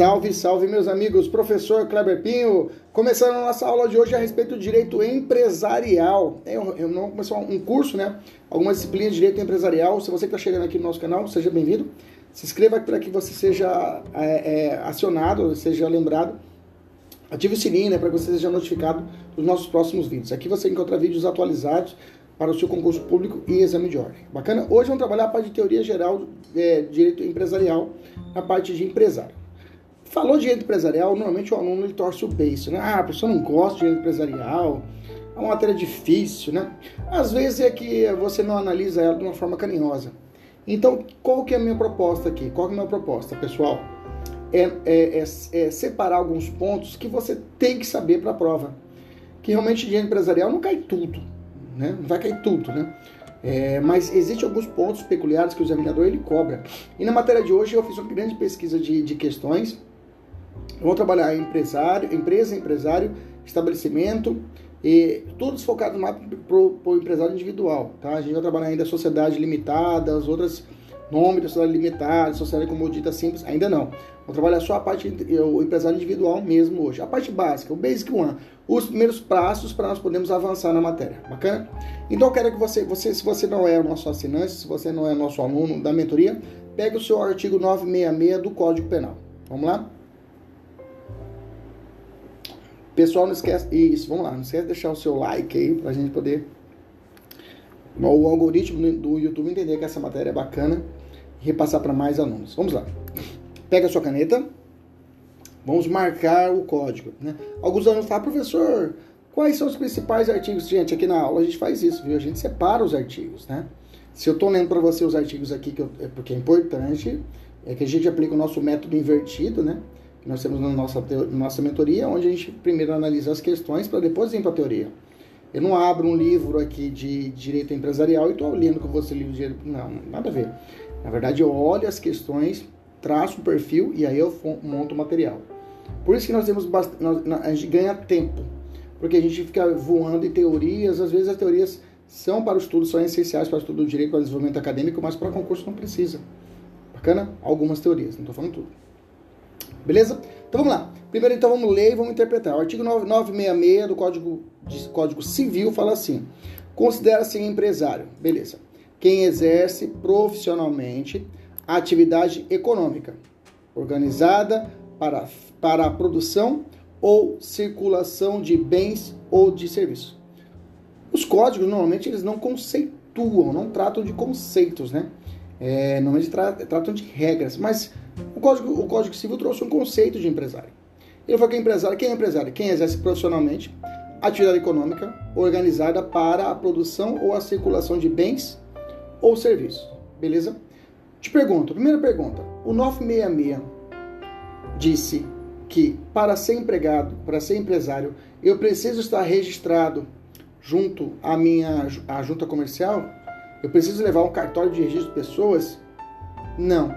Salve, salve, meus amigos. Professor Kleber Pinho, começando a nossa aula de hoje a respeito do direito empresarial. Eu, eu não começou um curso, né? Algumas disciplinas de direito empresarial. Se você está chegando aqui no nosso canal, seja bem-vindo. Se inscreva para que você seja é, é, acionado, seja lembrado. Ative o sininho, né, para que você seja notificado dos nossos próximos vídeos. Aqui você encontra vídeos atualizados para o seu concurso público e exame de ordem. Bacana? Hoje vamos trabalhar a parte de teoria geral é, de direito empresarial, a parte de empresário. Falou de direito empresarial, normalmente o aluno ele torce o beijo, né? Ah, a pessoa não gosta de direito empresarial, é uma matéria difícil, né? Às vezes é que você não analisa ela de uma forma carinhosa. Então, qual que é a minha proposta aqui? Qual que é a minha proposta, pessoal? É, é, é, é separar alguns pontos que você tem que saber para a prova. Que realmente direito empresarial não cai tudo, né? Não vai cair tudo, né? É, mas existem alguns pontos peculiares que o examinador ele cobra. E na matéria de hoje eu fiz uma grande pesquisa de, de questões Vão trabalhar empresário, empresa, empresário, estabelecimento e todos focados mais para o empresário individual, tá? A gente vai trabalhar ainda sociedade limitada, as outras nome da sociedade limitada, sociedade comodita simples, ainda não. Vou trabalhar só a parte o empresário individual mesmo hoje. A parte básica, o basic one, os primeiros passos para nós podermos avançar na matéria. Bacana? Então eu quero que você, você, se você não é o nosso assinante, se você não é nosso aluno da mentoria, pegue o seu artigo 966 do Código Penal. Vamos lá? Pessoal, não esquece. Isso, vamos lá. Não esquece de deixar o seu like aí pra gente poder. O algoritmo do YouTube entender que essa matéria é bacana e repassar para mais alunos. Vamos lá. Pega a sua caneta. Vamos marcar o código. Né? Alguns alunos falam, professor, quais são os principais artigos? Gente, aqui na aula a gente faz isso, viu? A gente separa os artigos, né? Se eu estou lendo para você os artigos aqui, que eu, é porque é importante, é que a gente aplica o nosso método invertido, né? Nós temos na nossa, nossa mentoria, onde a gente primeiro analisa as questões para depois ir para a teoria. Eu não abro um livro aqui de direito empresarial e estou lendo com você livro de direito. Não, nada a ver. Na verdade, eu olho as questões, traço o perfil e aí eu monto o material. Por isso que nós temos bastante, nós, a gente ganha tempo, porque a gente fica voando em teorias, às vezes as teorias são para o estudo, são essenciais para o estudo do direito, para o desenvolvimento acadêmico, mas para concurso não precisa. Bacana? Algumas teorias, não estou falando tudo. Beleza? Então vamos lá. Primeiro então vamos ler e vamos interpretar. O artigo 966 do Código, Código Civil fala assim: considera-se empresário. Beleza. Quem exerce profissionalmente a atividade econômica organizada para, para a produção ou circulação de bens ou de serviços. Os códigos normalmente eles não conceituam, não tratam de conceitos, né? É, normalmente tra tratam de regras, mas o Código, o Código Civil trouxe um conceito de empresário. Ele falou que é empresário, quem é empresário? Quem exerce profissionalmente atividade econômica organizada para a produção ou a circulação de bens ou serviços. Beleza? Te pergunto, primeira pergunta. O 966 disse que para ser empregado, para ser empresário, eu preciso estar registrado junto à minha à junta comercial? Eu preciso levar um cartório de registro de pessoas? Não.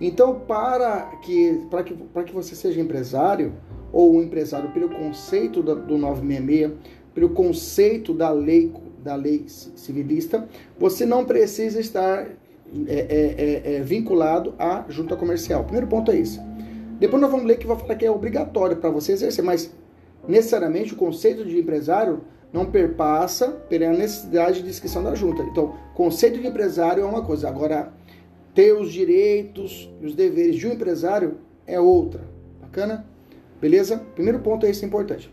Então, para que, para que, para que você seja empresário, ou um empresário pelo conceito do, do 966, pelo conceito da lei, da lei civilista, você não precisa estar é, é, é, é, vinculado à junta comercial. Primeiro ponto é esse. Depois nós vamos ler que vai falar que é obrigatório para você exercer, mas necessariamente o conceito de empresário não perpassa pela necessidade de inscrição da junta. Então, conceito de empresário é uma coisa. Agora, ter os direitos e os deveres de um empresário é outra. Bacana? Beleza? Primeiro ponto é esse importante.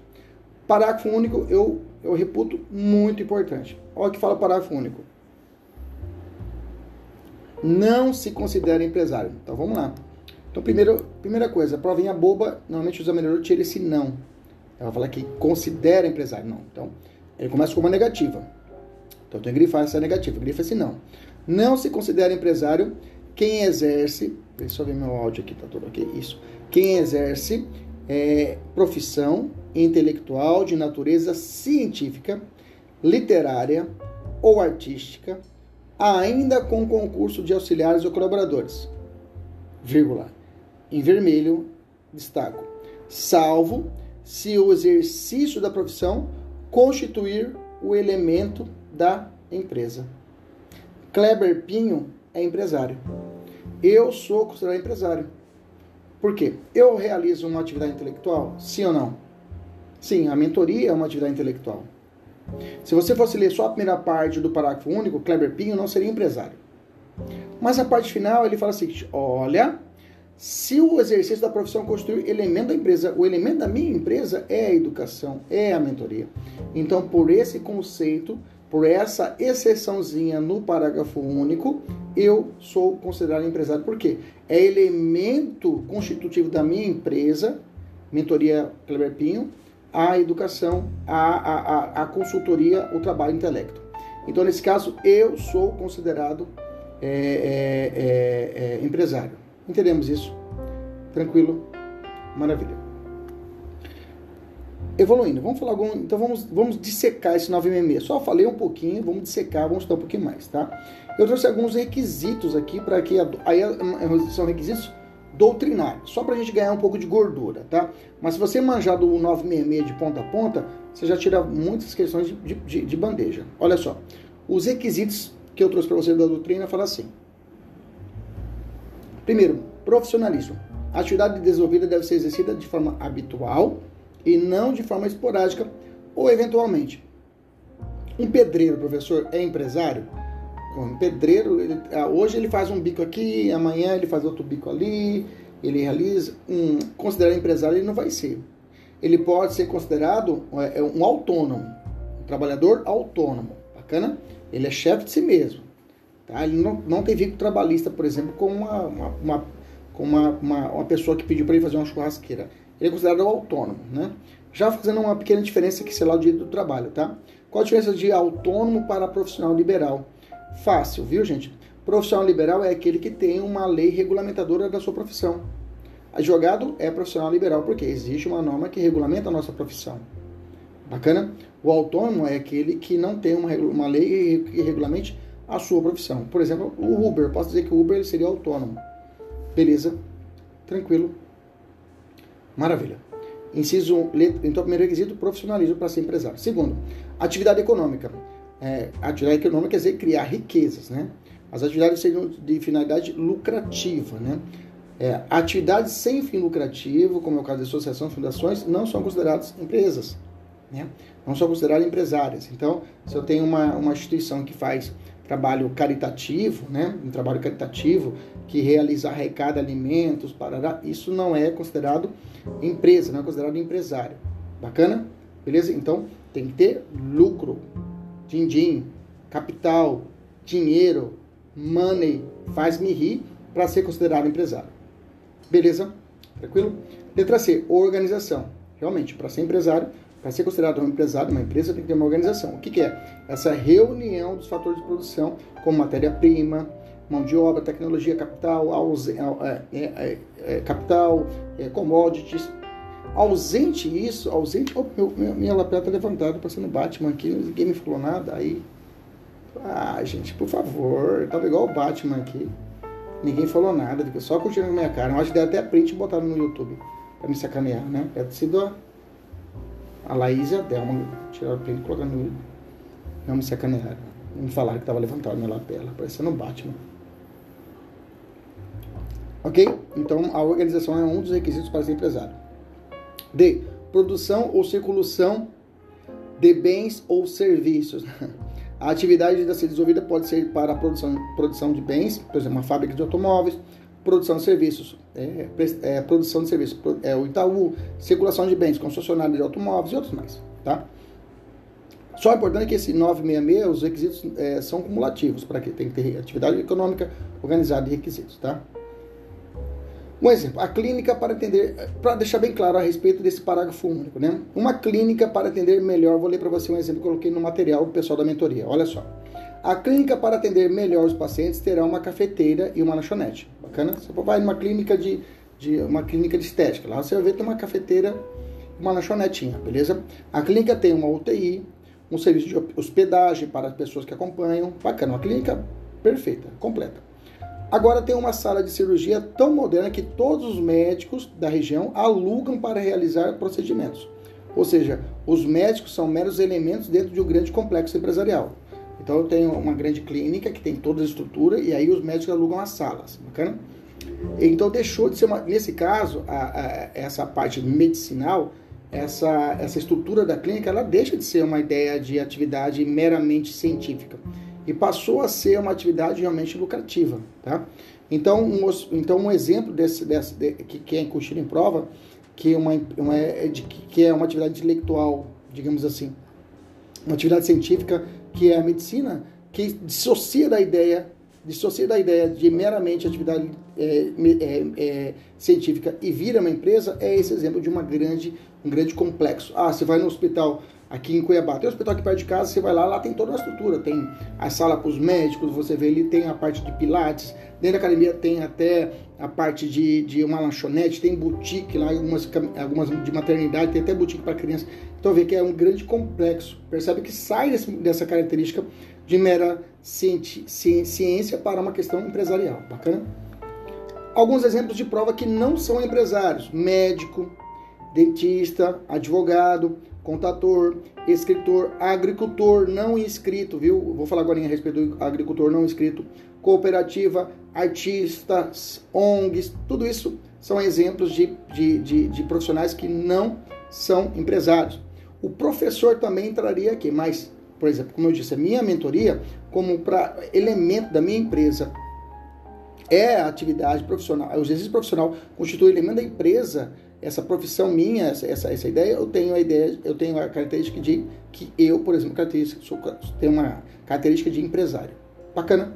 Parágrafo único eu, eu reputo muito importante. Olha o que fala parágrafo único. Não se considera empresário. Então vamos lá. Então, primeiro, primeira coisa, provinha boba, normalmente o examinador tira esse não. Ela fala que considera empresário. Não. Então, ele começa com uma negativa. Então, tem que grifar essa negativa. Grifa esse não. Não se considera empresário quem exerce. Deixa eu ver meu áudio aqui, tá tudo ok? Isso. Quem exerce é, profissão intelectual de natureza científica, literária ou artística, ainda com concurso de auxiliares ou colaboradores. Vírgula. Em vermelho, destaco. Salvo se o exercício da profissão constituir o elemento da empresa. Kleber Pinho é empresário. Eu sou considerado empresário. Por quê? Eu realizo uma atividade intelectual? Sim ou não? Sim, a mentoria é uma atividade intelectual. Se você fosse ler só a primeira parte do parágrafo único, Kleber Pinho não seria empresário. Mas a parte final ele fala assim: olha, se o exercício da profissão constituir elemento da empresa, o elemento da minha empresa é a educação, é a mentoria. Então, por esse conceito, por essa exceçãozinha no parágrafo único, eu sou considerado empresário. Por quê? É elemento constitutivo da minha empresa, mentoria Kleber Pinho, a educação, a, a, a, consultoria, o trabalho intelecto. Então, nesse caso, eu sou considerado é, é, é, é empresário. Entendemos isso? Tranquilo? Maravilha. Evoluindo, vamos falar algum. Então vamos, vamos dissecar esse 966. Só falei um pouquinho, vamos dissecar, vamos estudar um pouquinho mais, tá? Eu trouxe alguns requisitos aqui para que. Aí são requisitos doutrinários, só para a gente ganhar um pouco de gordura, tá? Mas se você manjar do 966 de ponta a ponta, você já tira muitas questões de, de, de bandeja. Olha só, os requisitos que eu trouxe para você da doutrina falam assim: Primeiro, profissionalismo. A atividade desenvolvida deve ser exercida de forma habitual e não de forma esporádica ou eventualmente. Um pedreiro, professor, é empresário? Um pedreiro, ele, ah, hoje ele faz um bico aqui, amanhã ele faz outro bico ali, ele realiza. Um, considerado empresário, ele não vai ser. Ele pode ser considerado é, é um autônomo, um trabalhador autônomo. Bacana? Ele é chefe de si mesmo. Tá? Ele não, não tem vínculo trabalhista, por exemplo, com uma, uma, uma com uma, uma, uma, pessoa que pediu para ele fazer uma churrasqueira. Ele é considerado autônomo, né? Já fazendo uma pequena diferença que, sei lá, o direito do trabalho, tá? Qual a diferença de autônomo para profissional liberal? Fácil, viu, gente? Profissional liberal é aquele que tem uma lei regulamentadora da sua profissão. Advogado é profissional liberal porque existe uma norma que regulamenta a nossa profissão. Bacana? O autônomo é aquele que não tem uma, uma lei que regulamente a sua profissão. Por exemplo, o Uber. Posso dizer que o Uber seria autônomo. Beleza? Tranquilo. Maravilha. Inciso, então, primeiro requisito, profissionalismo para ser empresário. Segundo, atividade econômica. É, atividade econômica quer dizer criar riquezas, né? As atividades seriam de finalidade lucrativa, né? É, atividades sem fim lucrativo, como é o caso de associação, fundações, não são consideradas empresas, né? Não são consideradas empresárias. Então, se eu tenho uma, uma instituição que faz trabalho caritativo, né? Um trabalho caritativo que realiza arrecada alimentos, parará, isso não é considerado empresa, não é considerado empresário. Bacana? Beleza? Então, tem que ter lucro, din-din, capital, dinheiro, money, faz-me rir para ser considerado empresário. Beleza? Tranquilo? Letra C, organização. Realmente, para ser empresário, para ser considerado um empresário, uma empresa tem que ter uma organização. O que, que é? Essa reunião dos fatores de produção, como matéria-prima, mão de obra, tecnologia, capital, é, é, é, capital, commodities. Ausente isso, ausente. Oh, meu, minha, lapela está levantada, passando Batman aqui, ninguém me falou nada. Aí. Ah, gente, por favor. Tava igual o Batman aqui. Ninguém falou nada, só curtindo a minha cara. Eu acho que deu até print e botaram no YouTube para me sacanear, né? Deve ter sido a a Laís e a Delma tiraram o print e colocaram no. Não me sacanearam. Não me falaram que estava levantado na lapela, parecendo um Batman. Ok? Então a organização é um dos requisitos para ser empresário. D. Produção ou circulação de bens ou serviços. A atividade a ser desenvolvida pode ser para a produção, produção de bens, por exemplo, uma fábrica de automóveis, produção de serviços, é, é, produção de serviços, é, o Itaú, circulação de bens, concessionário de automóveis e outros mais, tá? Só é importante que esse 966, os requisitos é, são cumulativos, para que tem que ter atividade econômica organizada e requisitos, tá? Um exemplo, a clínica para atender, para deixar bem claro a respeito desse parágrafo único, né? Uma clínica para atender melhor, vou ler para você um exemplo que eu coloquei no material pessoal da mentoria. Olha só. A clínica para atender melhor os pacientes terá uma cafeteira e uma lanchonete. Bacana? Você vai numa clínica de, de uma clínica de estética, lá você vai ver tem uma cafeteira e uma lanchonetinha, beleza? A clínica tem uma UTI, um serviço de hospedagem para as pessoas que acompanham. Bacana, uma clínica perfeita, completa. Agora tem uma sala de cirurgia tão moderna que todos os médicos da região alugam para realizar procedimentos. Ou seja, os médicos são meros elementos dentro de um grande complexo empresarial. Então eu tenho uma grande clínica que tem toda a estrutura e aí os médicos alugam as salas, bacana? Então deixou de ser uma, nesse caso, a, a, essa parte medicinal essa, essa estrutura da clínica ela deixa de ser uma ideia de atividade meramente científica e passou a ser uma atividade realmente lucrativa, tá? Então, um, então um exemplo desse, desse de, que, que é incutido em prova, que, uma, uma, é de, que é uma atividade intelectual, digamos assim, uma atividade científica que é a medicina, que dissocia da ideia dissocia da ideia de meramente atividade é, é, é, científica e vira uma empresa, é esse exemplo de uma grande, um grande complexo. Ah, você vai no hospital aqui em Cuiabá, tem um hospital aqui perto de casa, você vai lá, lá tem toda a estrutura, tem a sala para os médicos, você vê ali, tem a parte de pilates, dentro da academia tem até a parte de, de uma lanchonete, tem boutique lá, algumas, algumas de maternidade, tem até boutique para criança. Então vê que é um grande complexo. Percebe que sai desse, dessa característica de mera ciência para uma questão empresarial. Bacana? Alguns exemplos de prova que não são empresários: médico, dentista, advogado, contador, escritor, agricultor não inscrito, viu? Vou falar agora a respeito do agricultor não inscrito, cooperativa, artistas, ONGs, tudo isso são exemplos de, de, de, de profissionais que não são empresários. O professor também entraria aqui, mas por exemplo, como eu disse, a minha mentoria, como para elemento da minha empresa, é a atividade profissional, o exercício profissional constitui elemento da empresa, essa profissão minha, essa, essa, essa, ideia, eu tenho a ideia, eu tenho a característica de que eu, por exemplo, característica, sou, tenho uma característica de empresário. Bacana?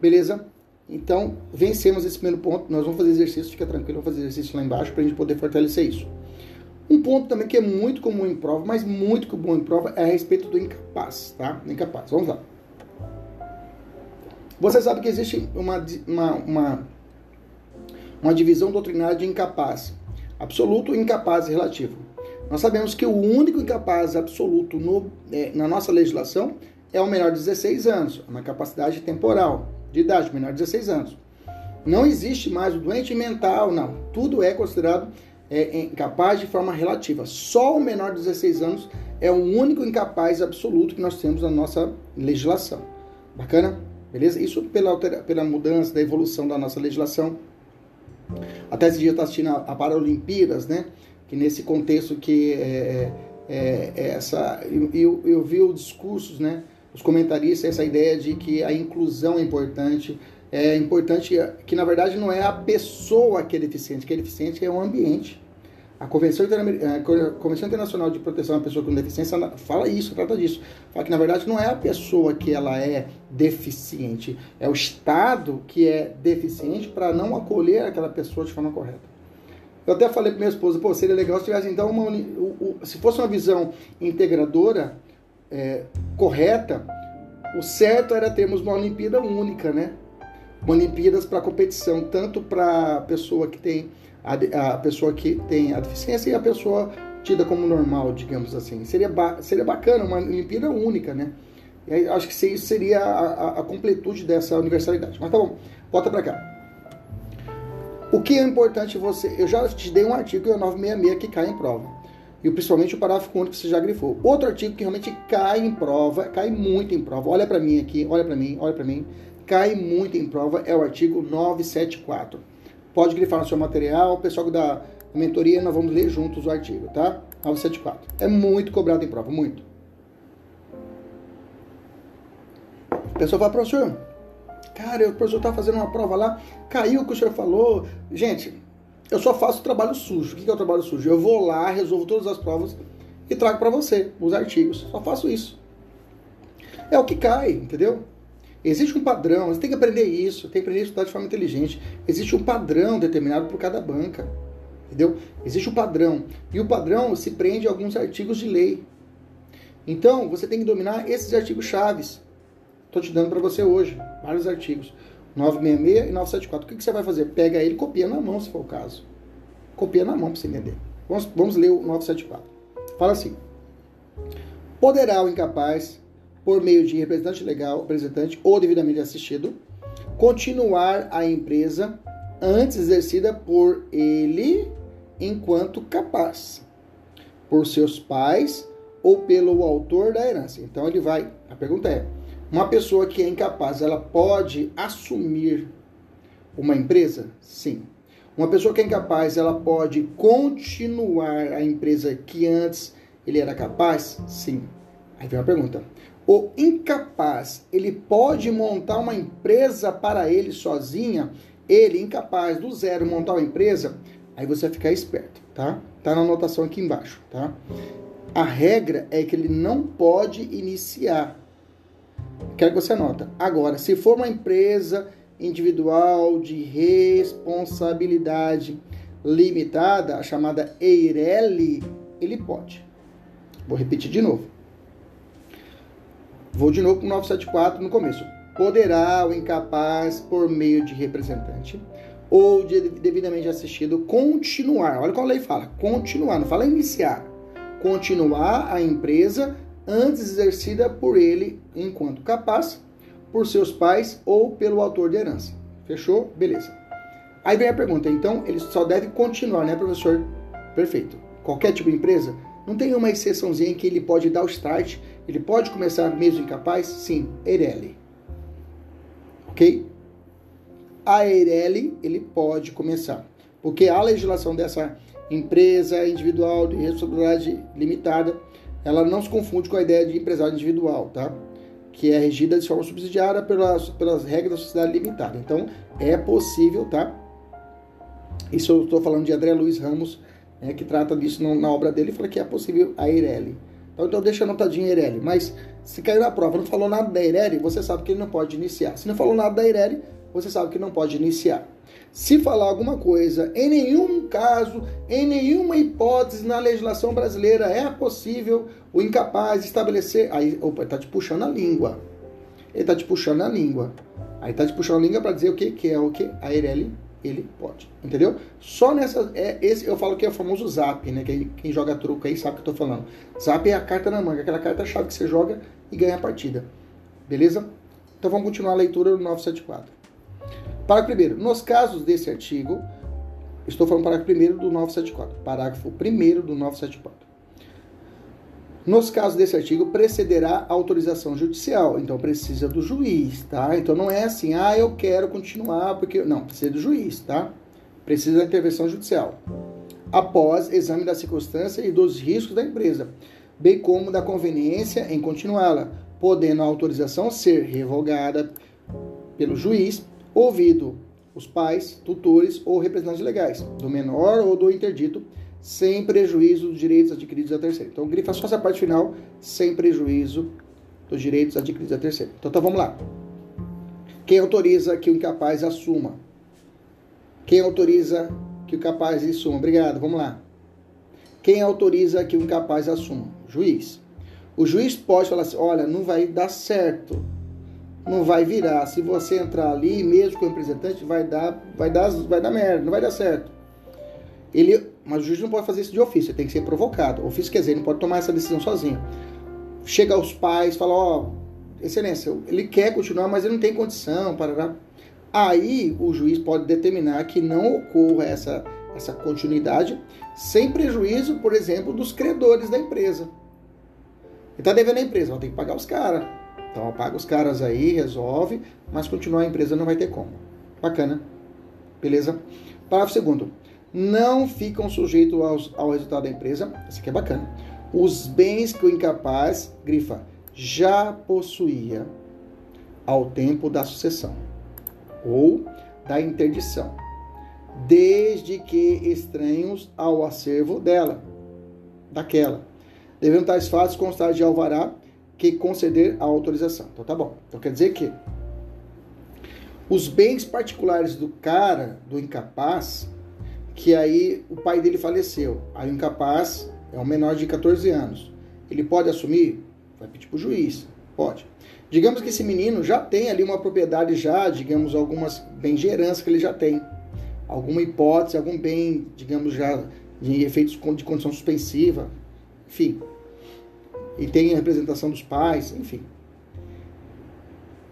Beleza? Então, vencemos esse primeiro ponto. Nós vamos fazer exercício, fica tranquilo, vamos fazer exercício lá embaixo para a gente poder fortalecer isso. Um ponto também que é muito comum em prova, mas muito comum em prova, é a respeito do incapaz, tá? Incapaz. Vamos lá. Você sabe que existe uma, uma, uma, uma divisão doutrinária de incapaz. Absoluto, incapaz e relativo. Nós sabemos que o único incapaz absoluto no, é, na nossa legislação é o menor de 16 anos, uma capacidade temporal, de idade, menor de 16 anos. Não existe mais o doente mental, não. Tudo é considerado é incapaz de forma relativa. Só o menor de 16 anos é o único incapaz absoluto que nós temos na nossa legislação. Bacana? Beleza? Isso pela, pela mudança, da evolução da nossa legislação. Até esse dia está assistindo a, a Paralimpíadas, né? Que nesse contexto que é, é, é, é essa... Eu, eu vi os discursos, né? Os comentaristas, essa ideia de que a inclusão é importante, é importante que na verdade não é a pessoa que é deficiente, que é deficiente é o ambiente. A Convenção, a Convenção Internacional de Proteção à Pessoa com Deficiência fala isso, trata disso. Fala que na verdade não é a pessoa que ela é deficiente, é o Estado que é deficiente para não acolher aquela pessoa de forma correta. Eu até falei para minha esposa, pô, seria legal se tivesse então uma, se fosse uma visão integradora, é, correta, o certo era termos uma Olimpíada única, né? Olimpíadas para competição, tanto para a pessoa que tem a, a, pessoa que tem a deficiência e a pessoa tida como normal, digamos assim. Seria, ba seria bacana, uma Olimpíada única, né? E acho que isso seria a, a, completude dessa universalidade. Mas tá bom, volta para cá. O que é importante você. Eu já te dei um artigo que é o 966 que cai em prova. E principalmente o parágrafo único que você já grifou. Outro artigo que realmente cai em prova, cai muito em prova. Olha para mim aqui, olha para mim, olha para mim cai muito em prova é o artigo 974. Pode grifar no seu material, o pessoal da mentoria, nós vamos ler juntos o artigo, tá? 974. É muito cobrado em prova, muito. O pessoal fala, professor, Cara, o professor tá fazendo uma prova lá, caiu o que o senhor falou. Gente, eu só faço trabalho sujo. O que é o trabalho sujo? Eu vou lá, resolvo todas as provas e trago para você os artigos. Só faço isso. É o que cai, entendeu? Existe um padrão, você tem que aprender isso, tem que aprender a estudar de forma inteligente. Existe um padrão determinado por cada banca. Entendeu? Existe um padrão. E o padrão se prende a alguns artigos de lei. Então, você tem que dominar esses artigos chaves. Estou te dando para você hoje, vários artigos. 966 e 974. O que, que você vai fazer? Pega ele e copia na mão, se for o caso. Copia na mão para você entender. Vamos, vamos ler o 974. Fala assim. Poderá o incapaz, por meio de representante legal, representante ou devidamente assistido, continuar a empresa antes exercida por ele enquanto capaz, por seus pais ou pelo autor da herança. Então ele vai. A pergunta é: uma pessoa que é incapaz, ela pode assumir uma empresa? Sim. Uma pessoa que é incapaz, ela pode continuar a empresa que antes ele era capaz? Sim. Aí vem a pergunta: o incapaz, ele pode montar uma empresa para ele sozinha? Ele, incapaz do zero, montar uma empresa? Aí você vai ficar esperto, tá? Tá na anotação aqui embaixo, tá? A regra é que ele não pode iniciar. Quero que você anota. Agora, se for uma empresa individual de responsabilidade limitada, a chamada EIRELI, ele pode. Vou repetir de novo. Vou de novo com o 974 no começo. Poderá o incapaz, por meio de representante ou de devidamente assistido, continuar. Olha qual a lei fala: continuar, não fala iniciar continuar a empresa antes exercida por ele enquanto capaz, por seus pais ou pelo autor de herança. Fechou? Beleza. Aí vem a pergunta, então ele só deve continuar, né, professor? Perfeito. Qualquer tipo de empresa, não tem uma exceçãozinha que ele pode dar o start, ele pode começar mesmo incapaz? Sim, Eireli. Ok? A Eireli, ele pode começar. Porque a legislação dessa empresa individual de responsabilidade limitada, ela não se confunde com a ideia de empresário individual, tá? Que é regida de forma subsidiária pelas, pelas regras da sociedade limitada. Então, é possível, tá? Isso eu estou falando de André Luiz Ramos, né, que trata disso na obra dele, fala que é possível a Eireli. Então, então deixa anotadinho Eireli. Mas se caiu na prova não falou nada da Eireli, você sabe que ele não pode iniciar. Se não falou nada da Eireli, você sabe que não pode iniciar. Se falar alguma coisa, em nenhum caso, em nenhuma hipótese na legislação brasileira é possível o incapaz estabelecer. Aí, opa, ele está te puxando a língua. Ele está te puxando a língua. Aí está te puxando a língua para dizer o que, que é o que? A Eireli, ele pode. Entendeu? Só nessa. É, esse, eu falo que é o famoso zap, né? Quem, quem joga truco aí sabe o que eu estou falando. Zap é a carta na manga, aquela carta-chave que você joga e ganha a partida. Beleza? Então vamos continuar a leitura do 974. Parágrafo primeiro. Nos casos desse artigo, estou falando parágrafo primeiro do 974. Parágrafo primeiro do 974. Nos casos desse artigo, precederá a autorização judicial. Então, precisa do juiz, tá? Então, não é assim, ah, eu quero continuar, porque. Não, precisa do juiz, tá? Precisa da intervenção judicial. Após exame da circunstância e dos riscos da empresa, bem como da conveniência em continuá-la, podendo a autorização ser revogada pelo juiz ouvido os pais, tutores ou representantes legais, do menor ou do interdito, sem prejuízo dos direitos adquiridos a terceiro. Então, grifa só essa parte final, sem prejuízo dos direitos adquiridos a terceiro. Então, tá, vamos lá. Quem autoriza que o incapaz assuma? Quem autoriza que o incapaz assuma? Obrigado, vamos lá. Quem autoriza que o incapaz assuma? Juiz. O juiz pode falar assim: olha, não vai dar certo não vai virar. Se você entrar ali, mesmo com o representante, vai dar, vai dar, vai dar merda, não vai dar certo. Ele, mas o juiz não pode fazer isso de ofício, tem que ser provocado. O ofício quer dizer, ele não pode tomar essa decisão sozinho. Chega aos pais, fala, ó, oh, excelência, ele quer continuar, mas ele não tem condição, para Aí o juiz pode determinar que não ocorra essa, essa continuidade sem prejuízo, por exemplo, dos credores da empresa. Ele está devendo a empresa, ter que pagar os caras. Então apaga os caras aí, resolve, mas continuar a empresa não vai ter como. Bacana. Beleza? Parágrafo segundo. Não ficam sujeitos aos, ao resultado da empresa. Esse aqui é bacana. Os bens que o incapaz, grifa, já possuía ao tempo da sucessão. ou da interdição, desde que estranhos ao acervo dela, daquela. Devendo tais fatos constar de alvará que conceder a autorização. Então tá bom. Então quer dizer que os bens particulares do cara, do incapaz, que aí o pai dele faleceu, aí o incapaz é um menor de 14 anos, ele pode assumir? Vai pedir para o juiz, pode. Digamos que esse menino já tem ali uma propriedade já, digamos, algumas bens de herança que ele já tem. Alguma hipótese, algum bem, digamos, já de efeitos de condição suspensiva, enfim. E tem a representação dos pais, enfim.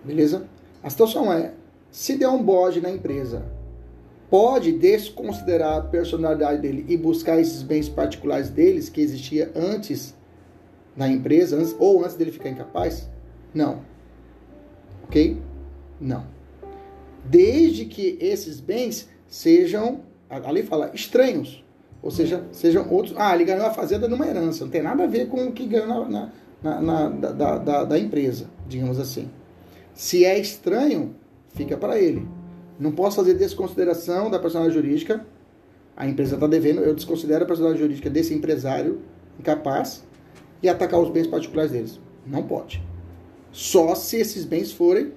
Beleza? A situação é, se der um bode na empresa, pode desconsiderar a personalidade dele e buscar esses bens particulares deles que existia antes na empresa, antes, ou antes dele ficar incapaz? Não. Ok? Não. Desde que esses bens sejam, a lei fala, estranhos. Ou seja, sejam outros. Ah, ele ganhou a fazenda numa herança. Não tem nada a ver com o que ganhou na, na, na da, da, da empresa, digamos assim. Se é estranho, fica para ele. Não posso fazer desconsideração da personalidade jurídica. A empresa está devendo, eu desconsidero a personalidade jurídica desse empresário incapaz e atacar os bens particulares deles. Não pode. Só se esses bens forem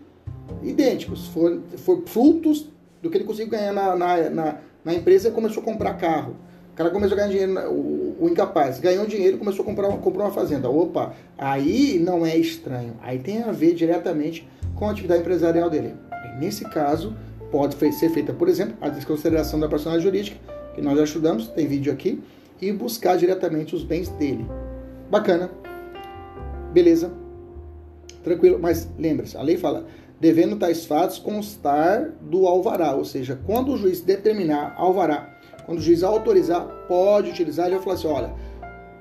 idênticos, for, for frutos do que ele conseguiu ganhar na, na, na, na empresa e começou a comprar carro. O cara começou a ganhar dinheiro, o, o incapaz ganhou dinheiro e começou a comprar, comprou uma fazenda. Opa, aí não é estranho. Aí tem a ver diretamente com a atividade empresarial dele. Nesse caso, pode ser feita, por exemplo, a desconsideração da personalidade jurídica, que nós já estudamos, tem vídeo aqui, e buscar diretamente os bens dele. Bacana. Beleza. Tranquilo. Mas lembre-se, a lei fala, devendo tais fatos constar do alvará, ou seja, quando o juiz determinar alvará, quando o juiz autorizar, pode utilizar, ele vai falar assim, olha,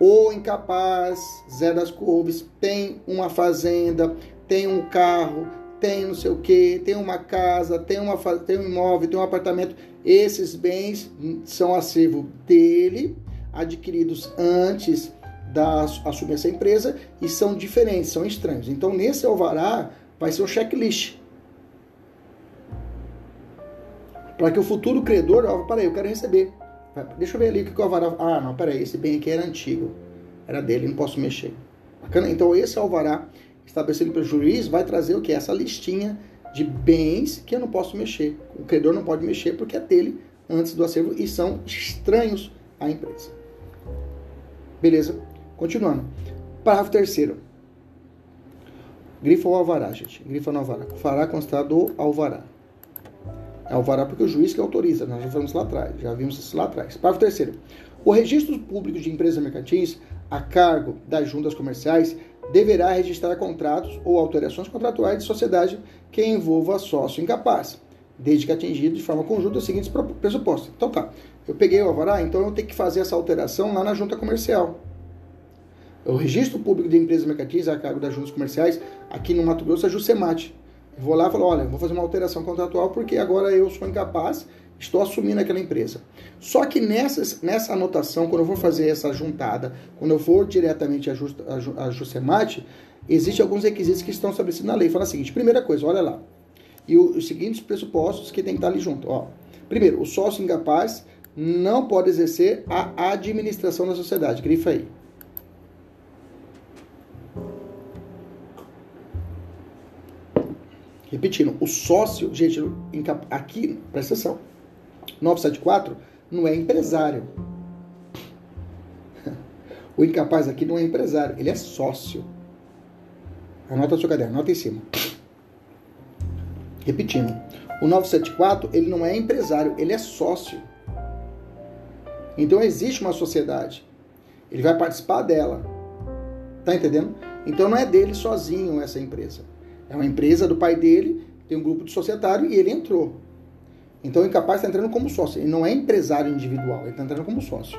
o incapaz, Zé das Couves, tem uma fazenda, tem um carro, tem não sei o que, tem uma casa, tem, uma, tem um imóvel, tem um apartamento. Esses bens são acervo dele, adquiridos antes da assumir essa empresa e são diferentes, são estranhos. Então, nesse alvará, vai ser um checklist. Para que o futuro credor, ó, peraí, eu quero receber. Deixa eu ver ali o que o alvará. Ah, não, peraí, esse bem aqui era antigo. Era dele, não posso mexer. Bacana? Então, esse alvará estabelecido pelo juiz vai trazer o que? Essa listinha de bens que eu não posso mexer. O credor não pode mexer porque é dele antes do acervo e são estranhos à empresa. Beleza? Continuando. Parágrafo terceiro. Grifa o alvará, gente. Grifa no alvará. Fará constar do alvará. É alvará porque o juiz que autoriza. Nós já falamos lá atrás. Já vimos isso lá atrás. Parágrafo terceiro. O registro público de empresas mercantis a cargo das juntas comerciais deverá registrar contratos ou alterações contratuais de sociedade que envolva sócio incapaz, desde que atingido de forma conjunta os seguintes pressupostos. Então tá, eu peguei o alvará, então eu tenho que fazer essa alteração lá na junta comercial. O registro público de empresas mercantis a cargo das juntas comerciais, aqui no Mato Grosso, é Jusemate. Vou lá e falo, olha, vou fazer uma alteração contratual porque agora eu sou incapaz Estou assumindo aquela empresa. Só que nessa, nessa anotação, quando eu for fazer essa juntada, quando eu for diretamente a, just, a, a Justemate, existem alguns requisitos que estão estabelecidos na lei. Fala o seguinte: primeira coisa, olha lá. E o, os seguintes pressupostos que tem que estar ali junto. Ó. Primeiro, o sócio incapaz não pode exercer a administração da sociedade. Grifa aí. Repetindo, o sócio, gente, aqui, presta atenção 974 não é empresário. O incapaz aqui não é empresário, ele é sócio. Anota no seu caderno, anota em cima. Repetindo, o 974 ele não é empresário, ele é sócio. Então existe uma sociedade. Ele vai participar dela. Tá entendendo? Então não é dele sozinho essa empresa. É uma empresa do pai dele, tem um grupo de societário e ele entrou. Então o incapaz está entrando como sócio. Ele não é empresário individual, ele está entrando como sócio.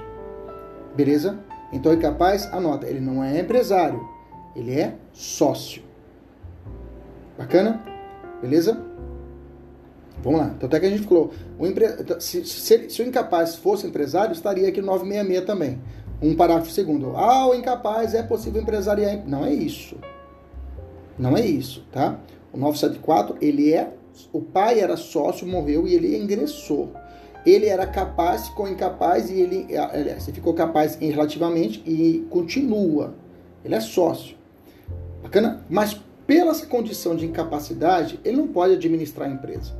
Beleza? Então o incapaz, anota, ele não é empresário, ele é sócio. Bacana? Beleza? Vamos lá. Então até que a gente falou, o empre... Então, se, se, se, o incapaz fosse empresário, estaria aqui no 966 também. Um parágrafo segundo. Ah, o incapaz é possível empresariar. Não é isso. Não é isso, tá? O 974, ele é o pai era sócio, morreu e ele ingressou. Ele era capaz, ficou incapaz e ele, aliás, ele ficou capaz relativamente e continua. Ele é sócio. Bacana? Mas pela essa condição de incapacidade, ele não pode administrar a empresa.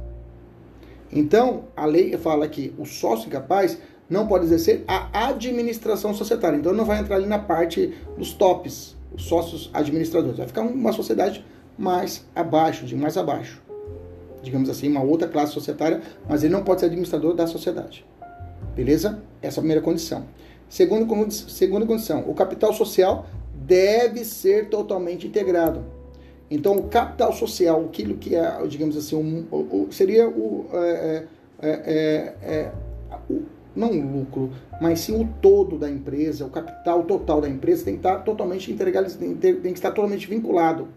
Então, a lei fala que o sócio incapaz não pode exercer a administração societária. Então, não vai entrar ali na parte dos tops, os sócios administradores. Vai ficar uma sociedade mais abaixo, de mais abaixo. Digamos assim, uma outra classe societária, mas ele não pode ser administrador da sociedade. Beleza? Essa é a primeira condição. Segunda, segunda condição, o capital social deve ser totalmente integrado. Então, o capital social, aquilo que é, digamos assim, um, o, seria o, é é, é, é, o, não o lucro, mas sim o todo da empresa, o capital total da empresa tem que estar totalmente integralizado, tem que estar totalmente vinculado,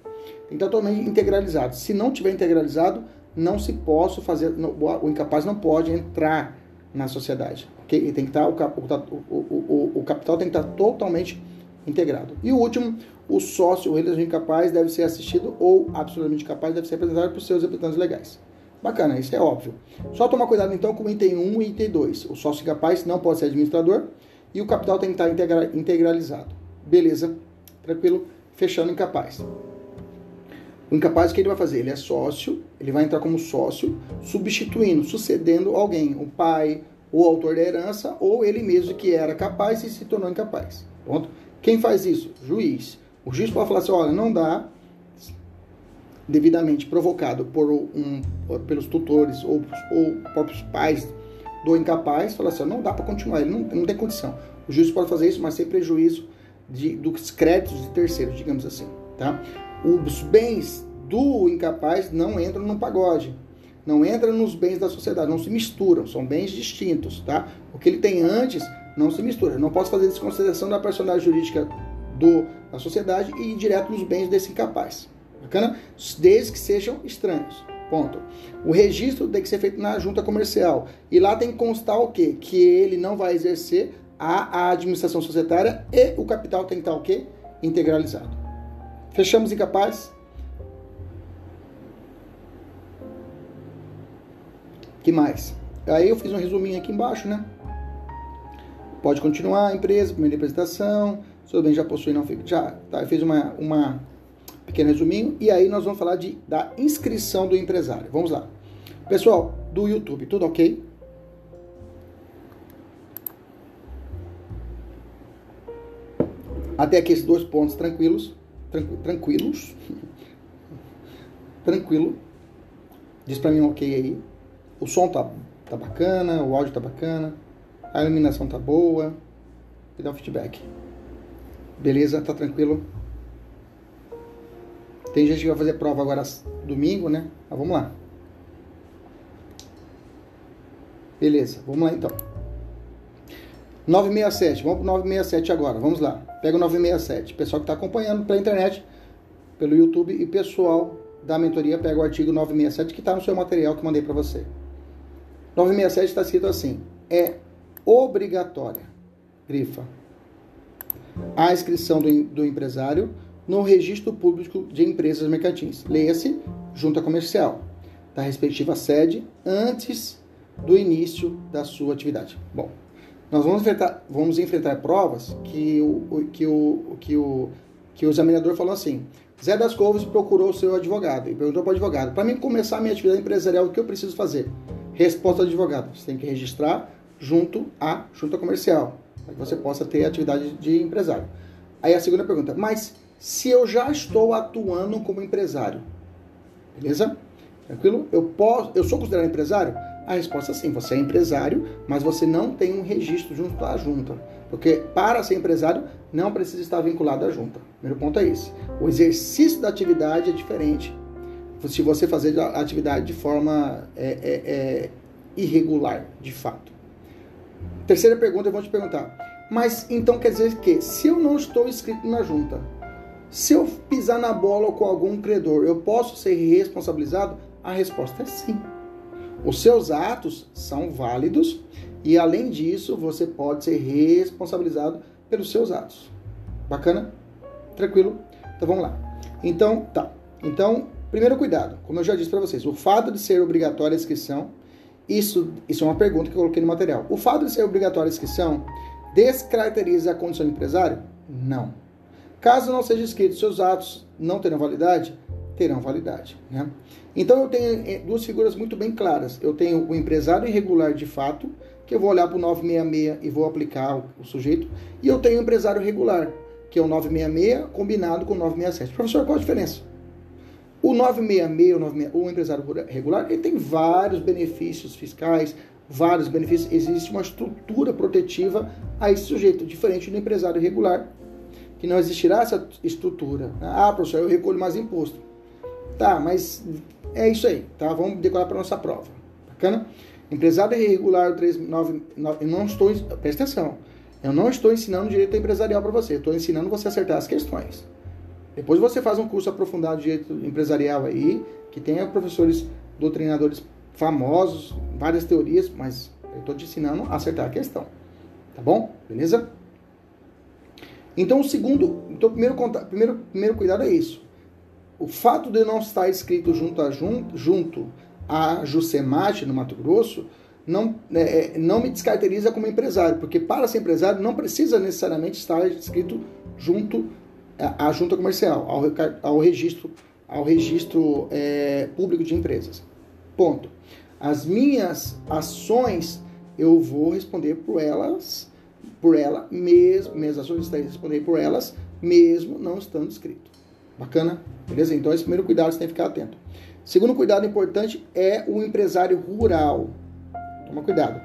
tem que estar totalmente integralizado. Se não tiver integralizado, não se possa fazer, o incapaz não pode entrar na sociedade, ok? E tem que estar, o, o, o, o capital tem que estar totalmente integrado. E o último, o sócio ou religioso incapaz deve ser assistido ou absolutamente capaz deve ser apresentado por seus representantes legais. Bacana, isso é óbvio. Só tomar cuidado então com o item 1 e item 2. O sócio incapaz não pode ser administrador e o capital tem que estar integra integralizado. Beleza, tranquilo. Fechando incapaz. O incapaz, o que ele vai fazer? Ele é sócio, ele vai entrar como sócio, substituindo, sucedendo alguém, o pai, o autor da herança, ou ele mesmo que era capaz e se tornou incapaz. Ponto. Quem faz isso? Juiz. O juiz pode falar assim: olha, não dá, devidamente provocado por um, pelos tutores ou, ou próprios pais do incapaz, fala assim: não dá para continuar, ele não, não tem condição. O juiz pode fazer isso, mas sem prejuízo de, dos créditos de terceiros, digamos assim. Tá? Os bens do incapaz não entram no pagode, não entram nos bens da sociedade, não se misturam, são bens distintos. Tá? O que ele tem antes não se mistura. Eu não posso fazer desconsideração da personalidade jurídica do, da sociedade e ir direto nos bens desse incapaz. Bacana? Desde que sejam estranhos. Ponto. O registro tem que ser feito na junta comercial. E lá tem que constar o quê? Que ele não vai exercer a, administração societária e o capital tem que estar o quê? Integralizado. Fechamos incapaz? que mais? Aí eu fiz um resuminho aqui embaixo, né? Pode continuar a empresa, primeira apresentação, seu bem já possui, não já tá, fez uma, uma pequeno resuminho, e aí nós vamos falar de, da inscrição do empresário. Vamos lá. Pessoal do YouTube, tudo ok? Até aqui esses dois pontos tranquilos, tranqu, tranquilos, tranquilo. Diz para mim um ok aí. O som tá, tá bacana, o áudio tá bacana a iluminação tá boa, e dá um feedback. Beleza? Tá tranquilo? Tem gente que vai fazer prova agora domingo, né? Mas vamos lá. Beleza, vamos lá então. 967, vamos pro 967 agora, vamos lá. Pega o 967. Pessoal que está acompanhando pela internet, pelo YouTube e pessoal da mentoria pega o artigo 967 que está no seu material que mandei para você. 967 está escrito assim: é obrigatória, grifa, a inscrição do, do empresário no registro público de empresas mercantis. Leia-se junta comercial da respectiva sede antes do início da sua atividade. Bom, nós vamos enfrentar, vamos enfrentar provas que o, que o, que o, que o examinador falou assim: Zé das Covas procurou o seu advogado e perguntou para o advogado: para mim começar a minha atividade empresarial, o que eu preciso fazer? Resposta do advogado: você tem que registrar junto à junta comercial, para que você possa ter atividade de empresário. Aí a segunda pergunta, mas se eu já estou atuando como empresário, beleza? Tranquilo? Eu posso, eu sou considerado empresário? A resposta é sim, você é empresário, mas você não tem um registro junto à junta. Porque para ser empresário não precisa estar vinculado à junta. Primeiro ponto é esse. O exercício da atividade é diferente se você fazer a atividade de forma é, é, é, irregular, de fato. Terceira pergunta, eu vou te perguntar. Mas então quer dizer que se eu não estou inscrito na junta, se eu pisar na bola com algum credor, eu posso ser responsabilizado? A resposta é sim. Os seus atos são válidos e além disso, você pode ser responsabilizado pelos seus atos. Bacana? Tranquilo? Então vamos lá. Então, tá. Então, Primeiro cuidado, como eu já disse para vocês, o fato de ser obrigatória a inscrição, isso, isso é uma pergunta que eu coloquei no material. O fato de ser obrigatória a inscrição descaracteriza a condição de empresário? Não. Caso não seja escrito, seus atos não terão validade? Terão validade. Né? Então eu tenho eh, duas figuras muito bem claras. Eu tenho o empresário irregular de fato, que eu vou olhar para o 966 e vou aplicar o, sujeito, e eu tenho o empresário regular, que é o 966 combinado com o 967. Professor, qual a diferença? O 966, o, 966, o empresário regular, ele tem vários benefícios fiscais, vários benefícios. Existe uma estrutura protetiva a esse sujeito, diferente do empresário regular, que não existirá essa estrutura. Ah, professor, eu recolho mais imposto. Tá, mas é isso aí, tá? Vamos decorar para nossa prova. Bacana? Empresário irregular 399, eu não estou, presta atenção. Eu não estou ensinando direito empresarial para você, estou ensinando você a acertar as questões. Depois você faz um curso aprofundado de direito empresarial aí, que tenha professores doutrinadores famosos, várias teorias, mas eu estou te ensinando a acertar a questão. Tá bom? Beleza? Então, o segundo, então, primeiro, primeiro, primeiro cuidado é isso. O fato de não estar escrito junto a, junto, junto a Jusemate, no Mato Grosso, não, é, é, não me descaracteriza como empresário, porque para ser empresário não precisa necessariamente estar escrito junto à junta comercial, ao, ao registro, ao registro é, público de empresas. Ponto. As minhas ações eu vou responder por elas, por ela mesmo, minhas ações estarei responder por elas, mesmo não estando escrito. Bacana? Beleza? Então, esse primeiro cuidado você tem que ficar atento. Segundo cuidado importante é o empresário rural. Toma cuidado.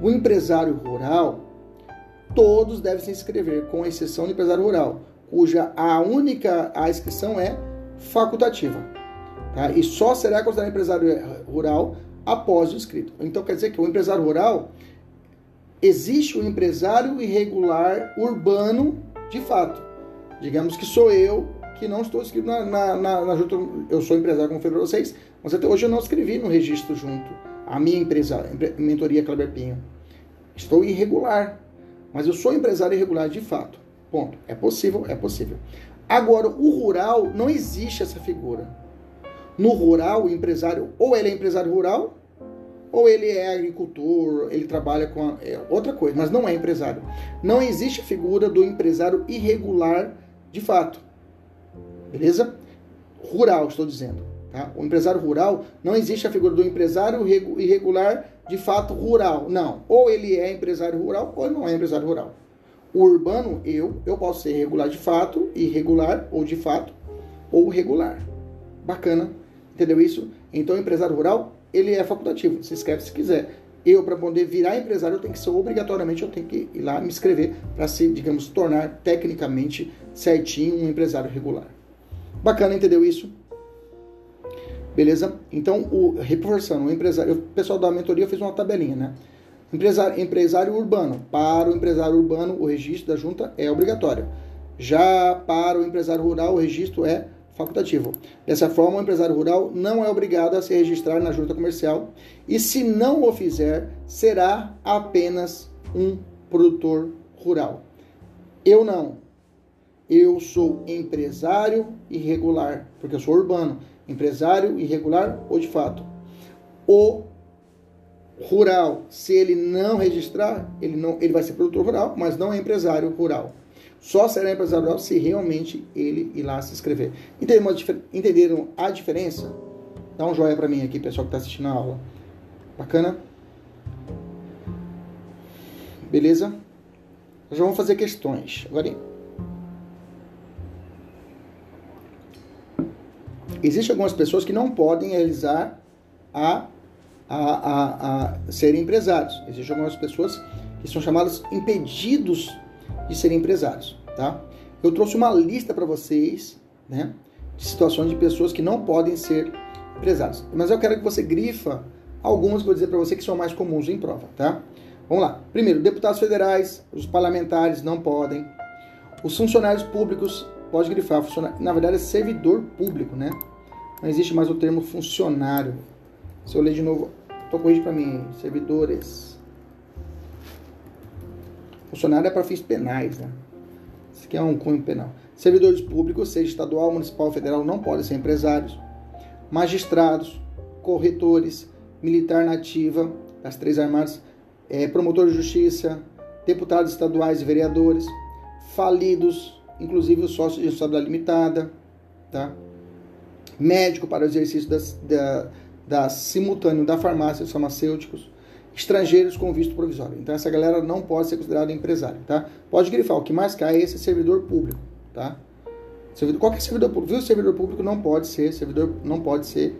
O empresário rural, todos devem se inscrever, com exceção do empresário rural, cuja a única a inscrição é facultativa. Tá? E só será considerado empresário rural após o inscrito. Então quer dizer que o empresário rural existe o um empresário irregular urbano de fato. Digamos que sou eu que não estou inscrito na, na, na, na junta. Eu sou empresário, como falei para vocês, mas até hoje eu não escrevi no registro junto a minha empresa, mentoria Kleber Pinho. Estou irregular, mas eu sou empresário irregular de fato. Ponto. É possível, é possível. Agora, o rural não existe essa figura. No rural, o empresário, ou ele é empresário rural, ou ele é agricultor, ele trabalha com a, é, outra coisa, mas não é empresário. Não existe a figura do empresário irregular de fato. Beleza? Rural, estou dizendo. Tá? O empresário rural, não existe a figura do empresário irregular de fato rural. Não. Ou ele é empresário rural, ou ele não é empresário rural. O urbano, eu, eu posso ser regular de fato, irregular, ou de fato, ou regular. Bacana. Entendeu isso? Então, empresário rural, ele é facultativo. Se inscreve se quiser. Eu, para poder virar empresário, eu tenho que ser obrigatoriamente, eu tenho que ir lá me inscrever para se, digamos, tornar tecnicamente certinho um empresário regular. Bacana, entendeu isso? Beleza? Então, o, reforçando, o empresário, o pessoal da mentoria fez uma tabelinha, né? Empresário, empresário urbano. Para o empresário urbano, o registro da junta é obrigatório. Já para o empresário rural, o registro é facultativo. Dessa forma, o empresário rural não é obrigado a se registrar na junta comercial e, se não o fizer, será apenas um produtor rural. Eu não. Eu sou empresário irregular, porque eu sou urbano. Empresário irregular ou de fato. O rural, se ele não registrar, ele, não, ele vai ser produtor rural, mas não é empresário rural. Só será empresário rural se realmente ele ir lá se inscrever. Entenderam a diferença? Dá um joinha para mim aqui, pessoal que está assistindo a aula. Bacana? Beleza? Nós vamos fazer questões. Agora, existem algumas pessoas que não podem realizar a a, a, a serem empresários. Existem algumas pessoas que são chamadas impedidos de serem empresários, tá? Eu trouxe uma lista para vocês, né, de situações de pessoas que não podem ser empresários. Mas eu quero que você grifa algumas, vou dizer para você que são mais comuns em prova, tá? Vamos lá. Primeiro, deputados federais, os parlamentares não podem. Os funcionários públicos, pode grifar, funcionário, na verdade é servidor público, né? Não existe mais o termo funcionário. Se eu ler de novo, tô corrige para mim, servidores. Funcionário é para fins penais, né? Isso aqui é um cunho penal. Servidores públicos, seja estadual, municipal, federal, não podem ser empresários. magistrados, corretores, militar nativa, das três armadas, é, promotor de justiça, deputados estaduais e vereadores, falidos, inclusive os sócios de estado limitada, tá? Médico para o exercício das, da, da simultâneo da farmácia, dos farmacêuticos, estrangeiros com visto provisório. Então essa galera não pode ser considerada empresário, tá? Pode grifar, o que mais cai é esse servidor público, tá? Servidor, qualquer servidor público, viu? Servidor público não pode ser, servidor não pode ser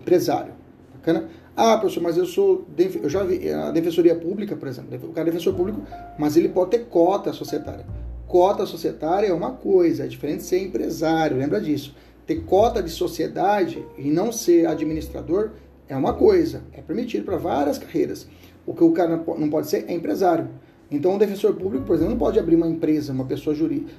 empresário. Bacana? Ah, professor, mas eu sou. Eu já vi a defensoria pública, por exemplo. O cara é defensor público, mas ele pode ter cota societária. Cota societária é uma coisa, é diferente de ser empresário, lembra disso. Ter cota de sociedade e não ser administrador é uma coisa, é permitido para várias carreiras. O que o cara não pode ser é empresário. Então, o defensor público, por exemplo, não pode abrir uma empresa, uma pessoa jurídica,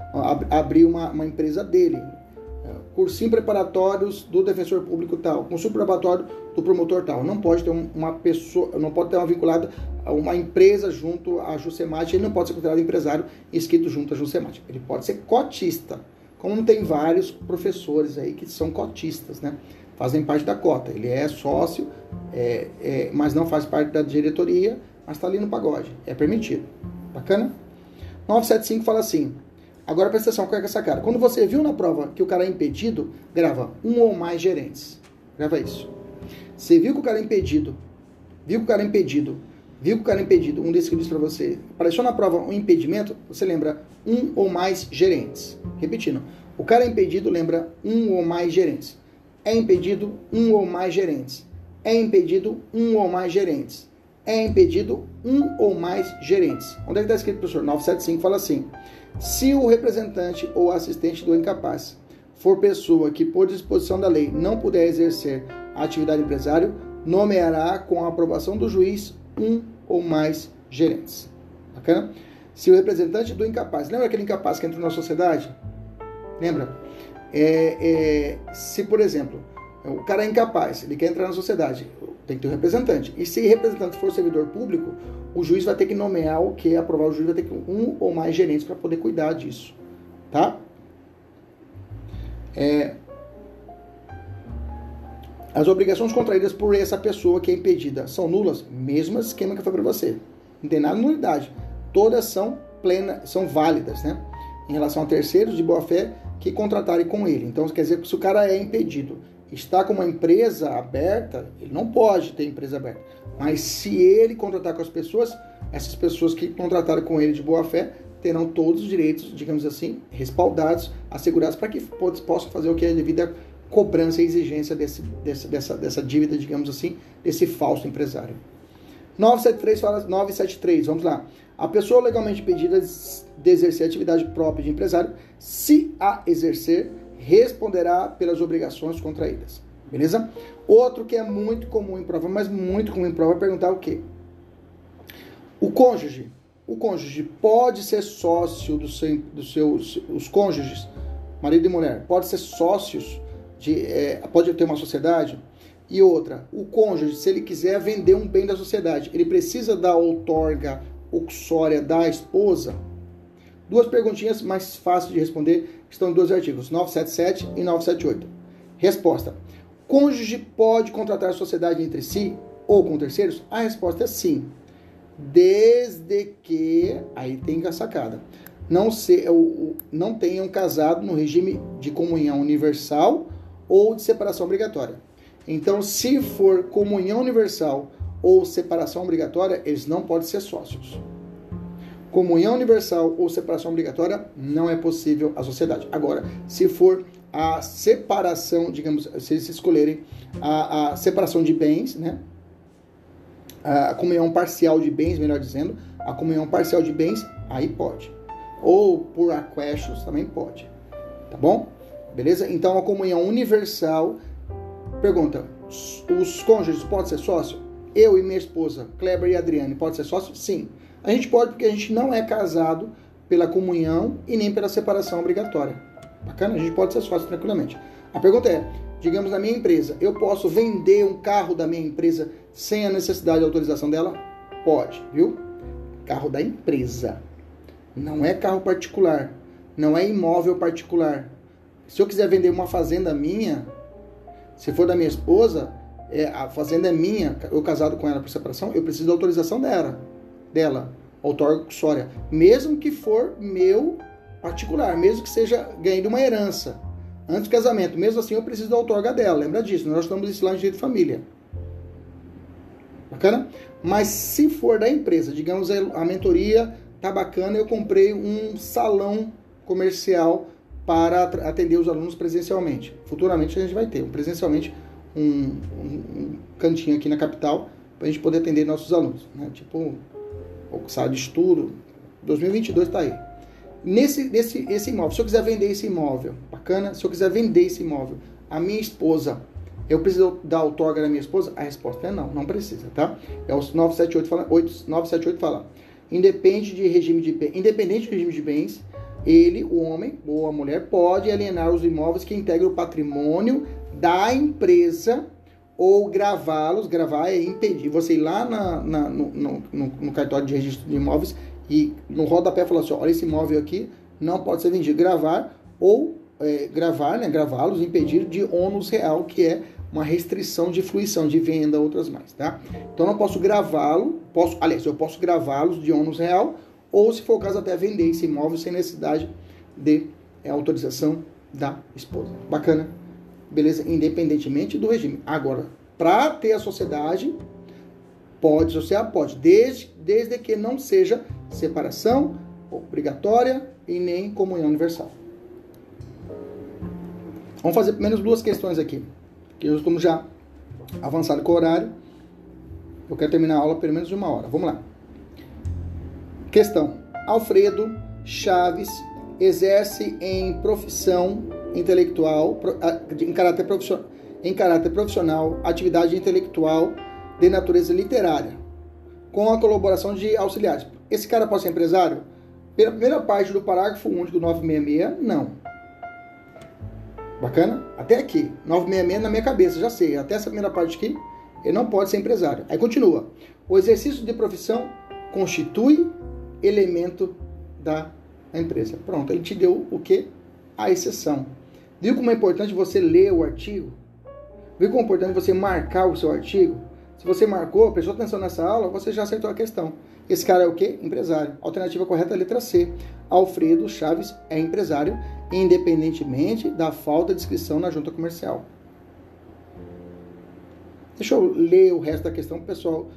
abrir uma, uma empresa dele. É, cursinho preparatórios do defensor público tal, cursinho preparatório do promotor tal. Não pode ter uma pessoa, não pode ter uma vinculada a uma empresa junto à Jusemate, ele não pode ser considerado empresário inscrito junto à Jusemate. Ele pode ser cotista, como tem vários professores aí que são cotistas, né? Fazem parte da cota. Ele é sócio, é, é, mas não faz parte da diretoria, mas está ali no pagode. É permitido. Bacana? 975 fala assim. Agora presta atenção, qual é essa cara? Quando você viu na prova que o cara é impedido, grava um ou mais gerentes. Grava isso. Você viu que o cara é impedido, viu que o cara é impedido, viu que o cara é impedido, um desses para você, apareceu na prova um impedimento, você lembra um ou mais gerentes. Repetindo, o cara é impedido, lembra um ou mais gerentes. É impedido um ou mais gerentes. É impedido um ou mais gerentes. É impedido um ou mais gerentes. Onde é que está escrito, professor? 975 fala assim: se o representante ou assistente do incapaz for pessoa que, por disposição da lei, não puder exercer a atividade empresário, nomeará com a aprovação do juiz um ou mais gerentes. Bacana? Se o representante do incapaz, lembra aquele incapaz que entrou na sociedade? Lembra? É, é, se, por exemplo, o cara é incapaz, ele quer entrar na sociedade, tem que ter um representante. E se o representante for servidor público, o juiz vai ter que nomear o que? Aprovar o juiz vai ter que um ou mais gerentes para poder cuidar disso. Tá? É, as obrigações contraídas por essa pessoa que é impedida são nulas? Mesmo esquema que foi para você. Não tem nada de nulidade. Todas são plenas, são válidas, né? Em relação a terceiros de boa fé que contratarem com ele. Então, quer dizer que se o cara é impedido, está com uma empresa aberta, ele não pode ter empresa aberta. Mas se ele contratar com as pessoas, essas pessoas que contrataram com ele de boa fé terão todos os direitos, digamos assim, respaldados, assegurados para que possam fazer o que é devido à cobrança e exigência desse, desse, dessa, dessa dívida, digamos assim, desse falso empresário. 973 fala 973, vamos lá. A pessoa legalmente impedida de exercer atividade própria de empresário, se a exercer, responderá pelas obrigações contraídas. Beleza? Outro que é muito comum em prova, mas muito comum em prova, é perguntar o quê? O cônjuge. O cônjuge pode ser sócio do seu, do os cônjuges, marido e mulher, pode ser sócios de, é, pode ter uma sociedade. E outra, o cônjuge, se ele quiser vender um bem da sociedade, ele precisa da outorga uxória da esposa? Duas perguntinhas mais fáceis de responder, estão em dois artigos, 977 e 978. Resposta: Cônjuge pode contratar sociedade entre si ou com terceiros? A resposta é sim. Desde que, aí tem a sacada, não, se, não tenham casado no regime de comunhão universal ou de separação obrigatória. Então, se for comunhão universal ou separação obrigatória, eles não podem ser sócios comunhão universal ou separação obrigatória, não é possível a sociedade. Agora, se for a separação, digamos, se eles escolherem a, a separação de bens, né? A comunhão parcial de bens, melhor dizendo, a comunhão parcial de bens, aí pode. Ou por aquestos também pode. Tá bom? Beleza? Então a comunhão universal. Pergunta: os cônjuges podem ser sócio? Eu e minha esposa, Kleber e Adriane, pode ser sócio? Sim. A gente pode porque a gente não é casado pela comunhão e nem pela separação obrigatória. Bacana? A gente pode ser sócio tranquilamente. A pergunta é: digamos na minha empresa, eu posso vender um carro da minha empresa sem a necessidade de autorização dela? Pode, viu? Carro da empresa. Não é carro particular. Não é imóvel particular. Se eu quiser vender uma fazenda minha, Se for da minha esposa, é, a fazenda é minha, eu casado com ela por separação, eu preciso da autorização dela, dela, cursória, mesmo que for meu particular, mesmo que seja ganhe de uma herança, antes do casamento, mesmo assim eu preciso da outorga dela, lembra disso, nós estamos ensinando direito de família. Bacana? Mas se for da empresa, digamos a mentoria tá bacana, eu comprei um salão comercial para atender os alunos presencialmente. Futuramente a gente vai ter presencialmente um, um, um cantinho aqui na capital para a gente poder atender nossos alunos, né? Tipo, sala de estudo. 2022 está aí. Nesse, nesse esse imóvel, se eu quiser vender esse imóvel, bacana. Se eu quiser vender esse imóvel, a minha esposa, eu preciso dar outorga da minha esposa? A resposta é não, não precisa, tá? É os 978 fala, 8, 978 fala. Independente de regime de independente do regime de bens, ele, o homem ou a mulher, pode alienar os imóveis que integram o patrimônio da empresa ou gravá-los, gravar é impedir. Você ir lá na, na no, no, no, cartório de registro de imóveis e no rodapé falar assim, olha esse imóvel aqui não pode ser vendido. Gravar ou é, gravar, né, gravá-los, impedir de ônus real, que é uma restrição de fruição, de venda, outras mais, tá? Então não posso gravá-lo, posso, aliás, eu posso gravá-los de ônus real ou, se for o caso, até vender esse imóvel sem necessidade de é, autorização da esposa. Bacana? Beleza? Independentemente do regime. Agora, para ter a sociedade, pode associar? Pode, desde, desde que não seja separação obrigatória e nem comunhão universal. Vamos fazer pelo menos duas questões aqui, que eu estamos já avançado com o horário. Eu quero terminar a aula pelo menos de uma hora. Vamos lá. Questão: Alfredo Chaves exerce em profissão intelectual, em caráter profissional, em caráter profissional, atividade intelectual de natureza literária, com a colaboração de auxiliares. Esse cara pode ser empresário? Pela primeira parte do parágrafo único do 966, não. Bacana? Até aqui. 966 na minha cabeça, já sei. Até essa primeira parte aqui, ele não pode ser empresário. Aí continua. O exercício de profissão constitui elemento da empresa. Pronto, ele te deu o que? A exceção. Viu como é importante você ler o artigo? Viu como é importante você marcar o seu artigo? Se você marcou, prestou atenção nessa aula, você já acertou a questão. Esse cara é o quê? Empresário. Alternativa correta é a letra C. Alfredo Chaves é empresário, independentemente da falta de inscrição na junta comercial. Deixa eu ler o resto da questão para o pessoal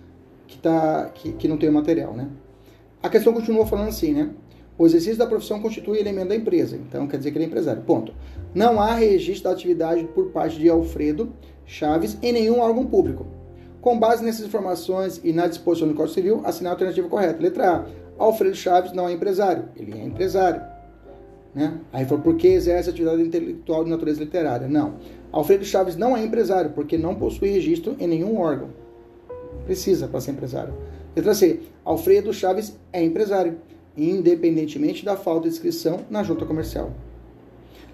que, tá, que, que não tem o material, né? A questão continua falando assim, né? O exercício da profissão constitui elemento da empresa, então quer dizer que ele é empresário. Ponto. Não há registro da atividade por parte de Alfredo Chaves em nenhum órgão público. Com base nessas informações e na disposição do Código Civil, assinar a alternativa correta. Letra A. Alfredo Chaves não é empresário. Ele é empresário. Né? Aí falou, por que exerce atividade intelectual de natureza literária? Não. Alfredo Chaves não é empresário, porque não possui registro em nenhum órgão. Precisa para ser empresário. Letra C. Alfredo Chaves é empresário, independentemente da falta de inscrição na junta comercial.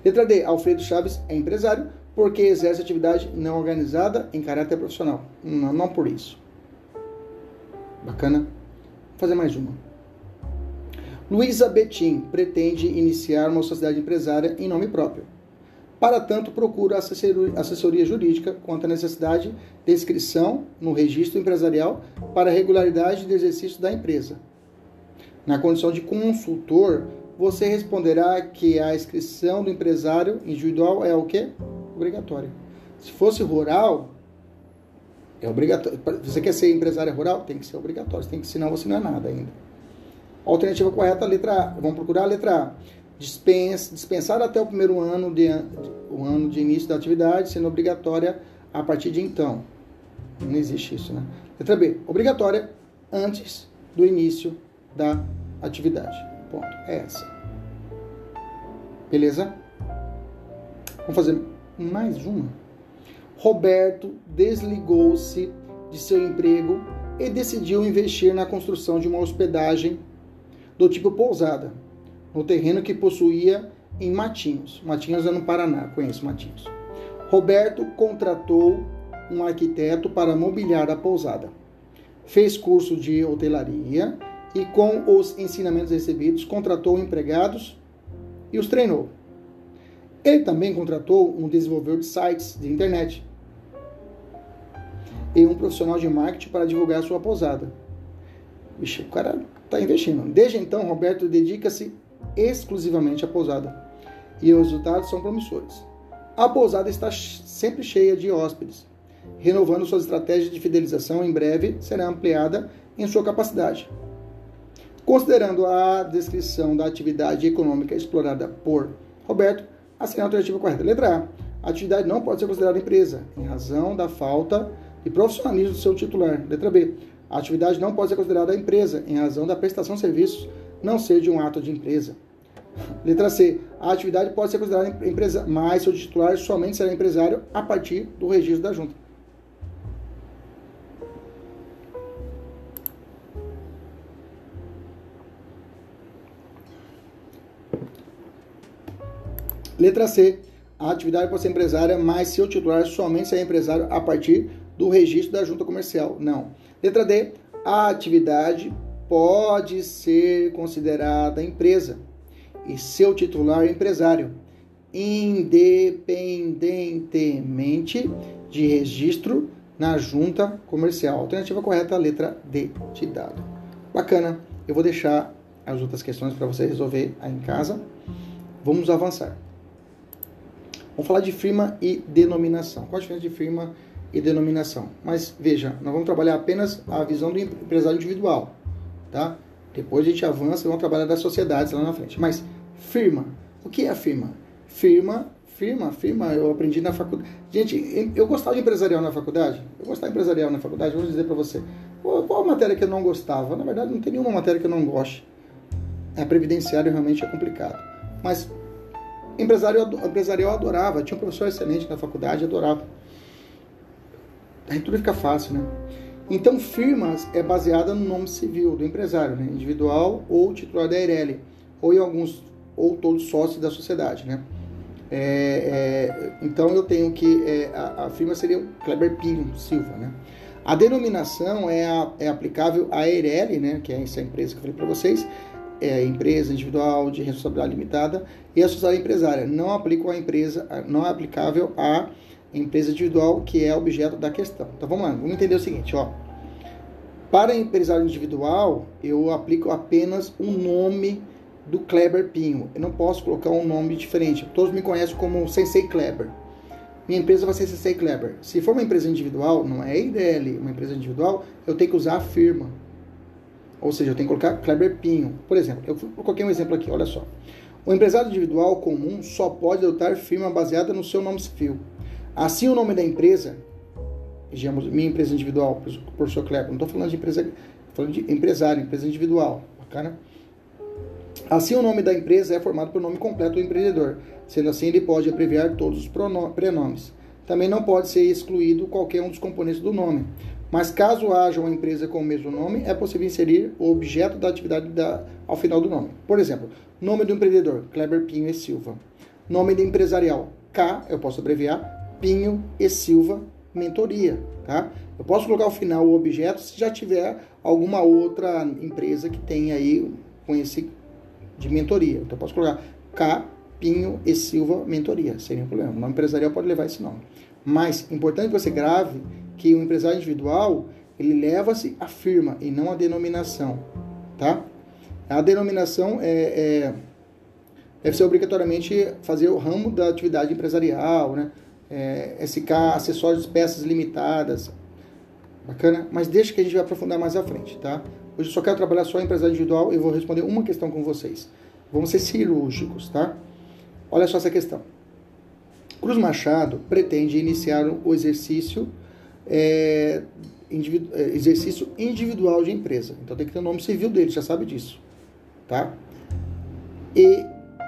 Letra D. Alfredo Chaves é empresário porque exerce atividade não organizada em caráter profissional. Não, não por isso. Bacana? Vou fazer mais uma. Luísa Betim pretende iniciar uma sociedade empresária em nome próprio. Para tanto, procura assessoria jurídica quanto à necessidade de inscrição no registro empresarial para regularidade do exercício da empresa. Na condição de consultor, você responderá que a inscrição do empresário individual é o quê? Obrigatória. Se fosse rural, é obrigatório. Você quer ser empresário rural? Tem que ser obrigatório. Tem que, senão você não é nada ainda. Alternativa correta, letra A. Vamos procurar a letra A dispensar até o primeiro ano de, o ano de início da atividade, sendo obrigatória a partir de então. Não existe isso, né? Letra B, obrigatória antes do início da atividade. Ponto. É essa. Beleza? Vamos fazer mais uma. Roberto desligou-se de seu emprego e decidiu investir na construção de uma hospedagem do tipo pousada no terreno que possuía em Matinhos. Matinhos é no Paraná, conheço Matinhos. Roberto contratou um arquiteto para mobiliar a pousada. Fez curso de hotelaria e, com os ensinamentos recebidos, contratou empregados e os treinou. Ele também contratou um desenvolvedor de sites de internet e um profissional de marketing para divulgar sua pousada. Vixe, o cara está investindo. Desde então, Roberto dedica-se exclusivamente à pousada e os resultados são promissores. A pousada está sempre cheia de hóspedes, renovando suas estratégias de fidelização. Em breve será ampliada em sua capacidade. Considerando a descrição da atividade econômica explorada por Roberto, assine a alternativa correta. Letra A. A atividade não pode ser considerada empresa, em razão da falta de profissionalismo do seu titular. Letra B. A atividade não pode ser considerada empresa, em razão da prestação de serviços não de um ato de empresa. Letra C. A atividade pode ser considerada empresa, mas seu titular somente será empresário a partir do registro da junta. Letra C. A atividade pode ser empresária, mas seu titular somente será empresário a partir do registro da junta comercial. Não. Letra D. A atividade pode ser considerada empresa e seu titular empresário, independentemente de registro na junta comercial. Alternativa correta, letra D de dado. Bacana. Eu vou deixar as outras questões para você resolver aí em casa. Vamos avançar. Vamos falar de firma e denominação. Qual a diferença de firma e denominação? Mas veja, nós vamos trabalhar apenas a visão do empresário individual, tá? Depois a gente avança e vamos trabalhar das sociedades lá na frente. Mas firma, o que é firma? Firma, firma, firma, eu aprendi na faculdade. Gente, eu gostava de empresarial na faculdade. Eu gostava de empresarial na faculdade, vou dizer para você. Qual a matéria que eu não gostava? Na verdade, não tem nenhuma matéria que eu não goste. A previdenciário realmente é complicado. Mas Empresário, empresarial eu adorava, tinha um professor excelente na faculdade, adorava. Aí tudo fica fácil, né? Então, firmas é baseada no nome civil do empresário, né? individual ou titular da Eireli, ou em alguns, ou todos sócios da sociedade, né? É, é, então, eu tenho que, é, a, a, firma seria o Kleber Pinho Silva, né? A denominação é, a, é aplicável à Eireli, né? Que é essa empresa que eu falei para vocês, é empresa individual de responsabilidade limitada e a sociedade empresária. Não aplica a empresa, não é aplicável à empresa individual que é objeto da questão. Então vamos lá, vamos entender o seguinte, ó. Para empresário individual, eu aplico apenas o nome do Kleber Pinho. Eu não posso colocar um nome diferente. Todos me conhecem como Sensei Kleber. Minha empresa vai ser Sensei Kleber. Se for uma empresa individual, não é IDL, uma empresa individual, eu tenho que usar a firma. Ou seja, eu tenho que colocar Kleber Pinho. Por exemplo, eu coloquei um exemplo aqui, olha só. O empresário individual comum só pode adotar firma baseada no seu nome civil. Assim, o nome da empresa, digamos, minha empresa individual, professor Kleber, não estou falando de empresa, falando de empresário, empresa individual, bacana? Assim, o nome da empresa é formado pelo nome completo do empreendedor. Sendo assim, ele pode abreviar todos os prenomes. Também não pode ser excluído qualquer um dos componentes do nome. Mas caso haja uma empresa com o mesmo nome, é possível inserir o objeto da atividade da, ao final do nome. Por exemplo, nome do empreendedor, Kleber Pinho e Silva. Nome do empresarial, K, eu posso abreviar, Pinho e Silva Mentoria, tá? Eu posso colocar ao final o objeto se já tiver alguma outra empresa que tenha aí com esse de mentoria. Então eu posso colocar K, Pinho e Silva Mentoria, sem nenhum problema. O nome empresarial pode levar esse nome. Mas importante que você grave que o empresário individual ele leva-se a firma e não a denominação, tá? A denominação é, é, deve ser obrigatoriamente fazer o ramo da atividade empresarial, né? É, SK, acessórios, peças limitadas, bacana? Mas deixa que a gente vai aprofundar mais à frente, tá? Hoje eu só quero trabalhar só em empresário individual e vou responder uma questão com vocês. Vamos ser cirúrgicos, tá? Olha só essa questão. Cruz Machado pretende iniciar o exercício é, individu é, exercício individual de empresa. Então tem que ter o nome civil dele, já sabe disso. Tá? E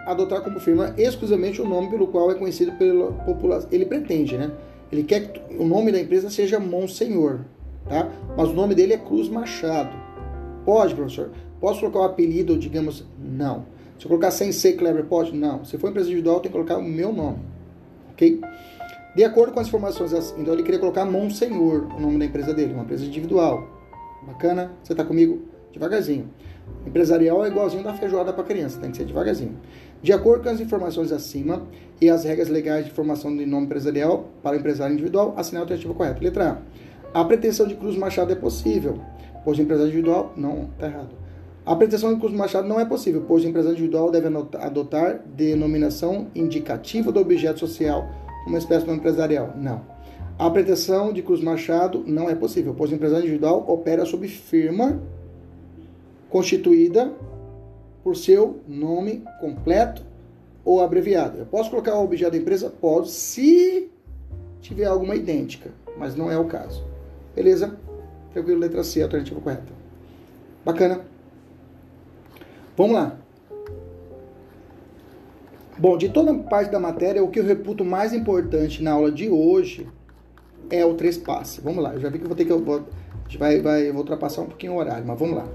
adotar como firma exclusivamente o nome pelo qual é conhecido pela população. Ele pretende, né? Ele quer que o nome da empresa seja Monsenhor, tá? Mas o nome dele é Cruz Machado. Pode, professor? Posso colocar o um apelido, digamos, não. Se eu colocar sem ser Kleber, pode? Não. Se for empresa individual, tem que colocar o meu nome, ok? De acordo com as informações, então ele queria colocar Monsenhor, o nome da empresa dele, uma empresa individual. Bacana? Você está comigo? Devagarzinho. Empresarial é igualzinho da feijoada para criança, tem que ser devagarzinho. De acordo com as informações acima e as regras legais de formação de nome empresarial para empresário individual, assinar a alternativa correta. Letra A. A pretensão de Cruz Machado é possível, pois o empresário individual. Não, está errado. A pretensão de Cruz Machado não é possível, pois o empresário individual deve adotar denominação indicativa do objeto social, uma espécie de empresarial. Não. A pretensão de Cruz Machado não é possível, pois o empresário individual opera sob firma constituída por seu nome completo ou abreviado. Eu posso colocar o objeto da empresa? Pode, se tiver alguma idêntica, mas não é o caso. Beleza? Tranquilo, letra C, alternativa correta. Bacana. Vamos lá. Bom, de toda parte da matéria, o que eu reputo mais importante na aula de hoje é o trespasse. Vamos lá, eu já vi que eu vou ter que. Eu vou, a gente vai, vai, eu vou ultrapassar um pouquinho o horário, mas vamos lá.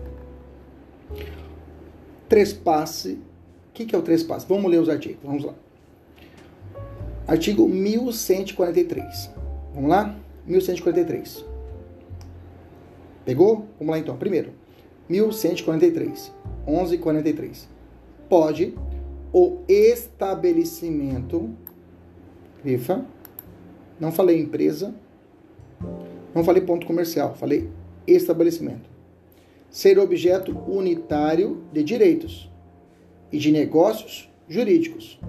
Trespasse. O que, que é o trespasse? Vamos ler os artigos. Vamos lá. Artigo 1143. Vamos lá? 1143. Pegou? Vamos lá então. Primeiro, 1143. 1143. Pode o estabelecimento, grifa, não falei empresa, não falei ponto comercial, falei estabelecimento. Ser objeto unitário de direitos e de negócios jurídicos,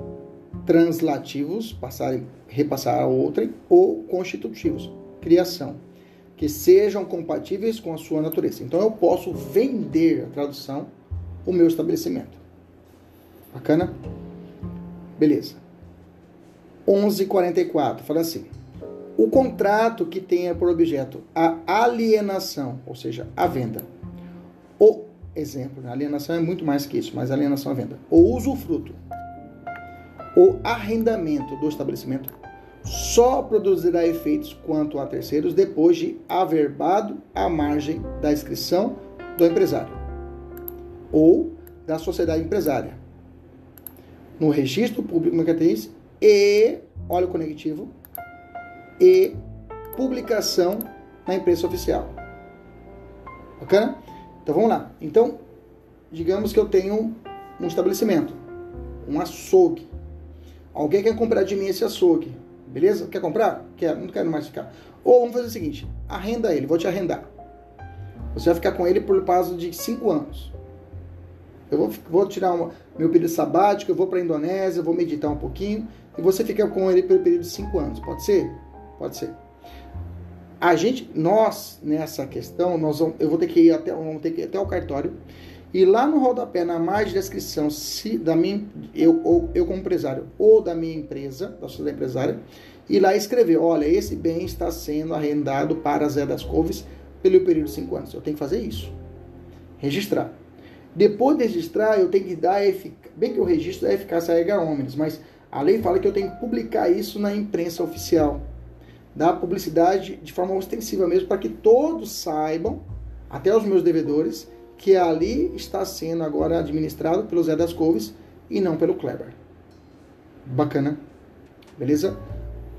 translativos, passarem, repassar a outrem, ou constitutivos, criação, que sejam compatíveis com a sua natureza. Então eu posso vender a tradução o meu estabelecimento. Bacana? Beleza. 1144, fala assim: o contrato que tenha por objeto a alienação, ou seja, a venda. O exemplo, a alienação é muito mais que isso, mas a alienação é a venda. O usufruto, o arrendamento do estabelecimento só produzirá efeitos quanto a terceiros depois de averbado à margem da inscrição do empresário ou da sociedade empresária no registro público mercantil e, olha o conectivo, e publicação na imprensa oficial. Bacana? Então vamos lá. Então, digamos que eu tenho um estabelecimento, um açougue. Alguém quer comprar de mim esse açougue. Beleza? Quer comprar? Quer, não quero mais ficar. Ou vamos fazer o seguinte: arrenda ele, vou te arrendar. Você vai ficar com ele por prazo de 5 anos. Eu vou, vou tirar uma, meu período sabático, eu vou para a Indonésia, vou meditar um pouquinho, e você fica com ele pelo período de 5 anos. Pode ser? Pode ser. A gente, nós, nessa questão, nós vamos, eu vou ter que ir até, vamos ter que até o cartório e lá no rodapé, na margem de descrição, se da minha, eu, ou, eu como empresário, ou da minha empresa, da sociedade empresária, e lá escrever, olha, esse bem está sendo arrendado para Zé das Couves pelo período de 5 anos. Eu tenho que fazer isso. Registrar. Depois de registrar, eu tenho que dar, bem que o registro é eficácia erga omnes, mas a lei fala que eu tenho que publicar isso na imprensa oficial da publicidade de forma ostensiva mesmo, para que todos saibam, até os meus devedores, que ali está sendo agora administrado pelo Zé das Couves e não pelo Kleber. Bacana? Beleza?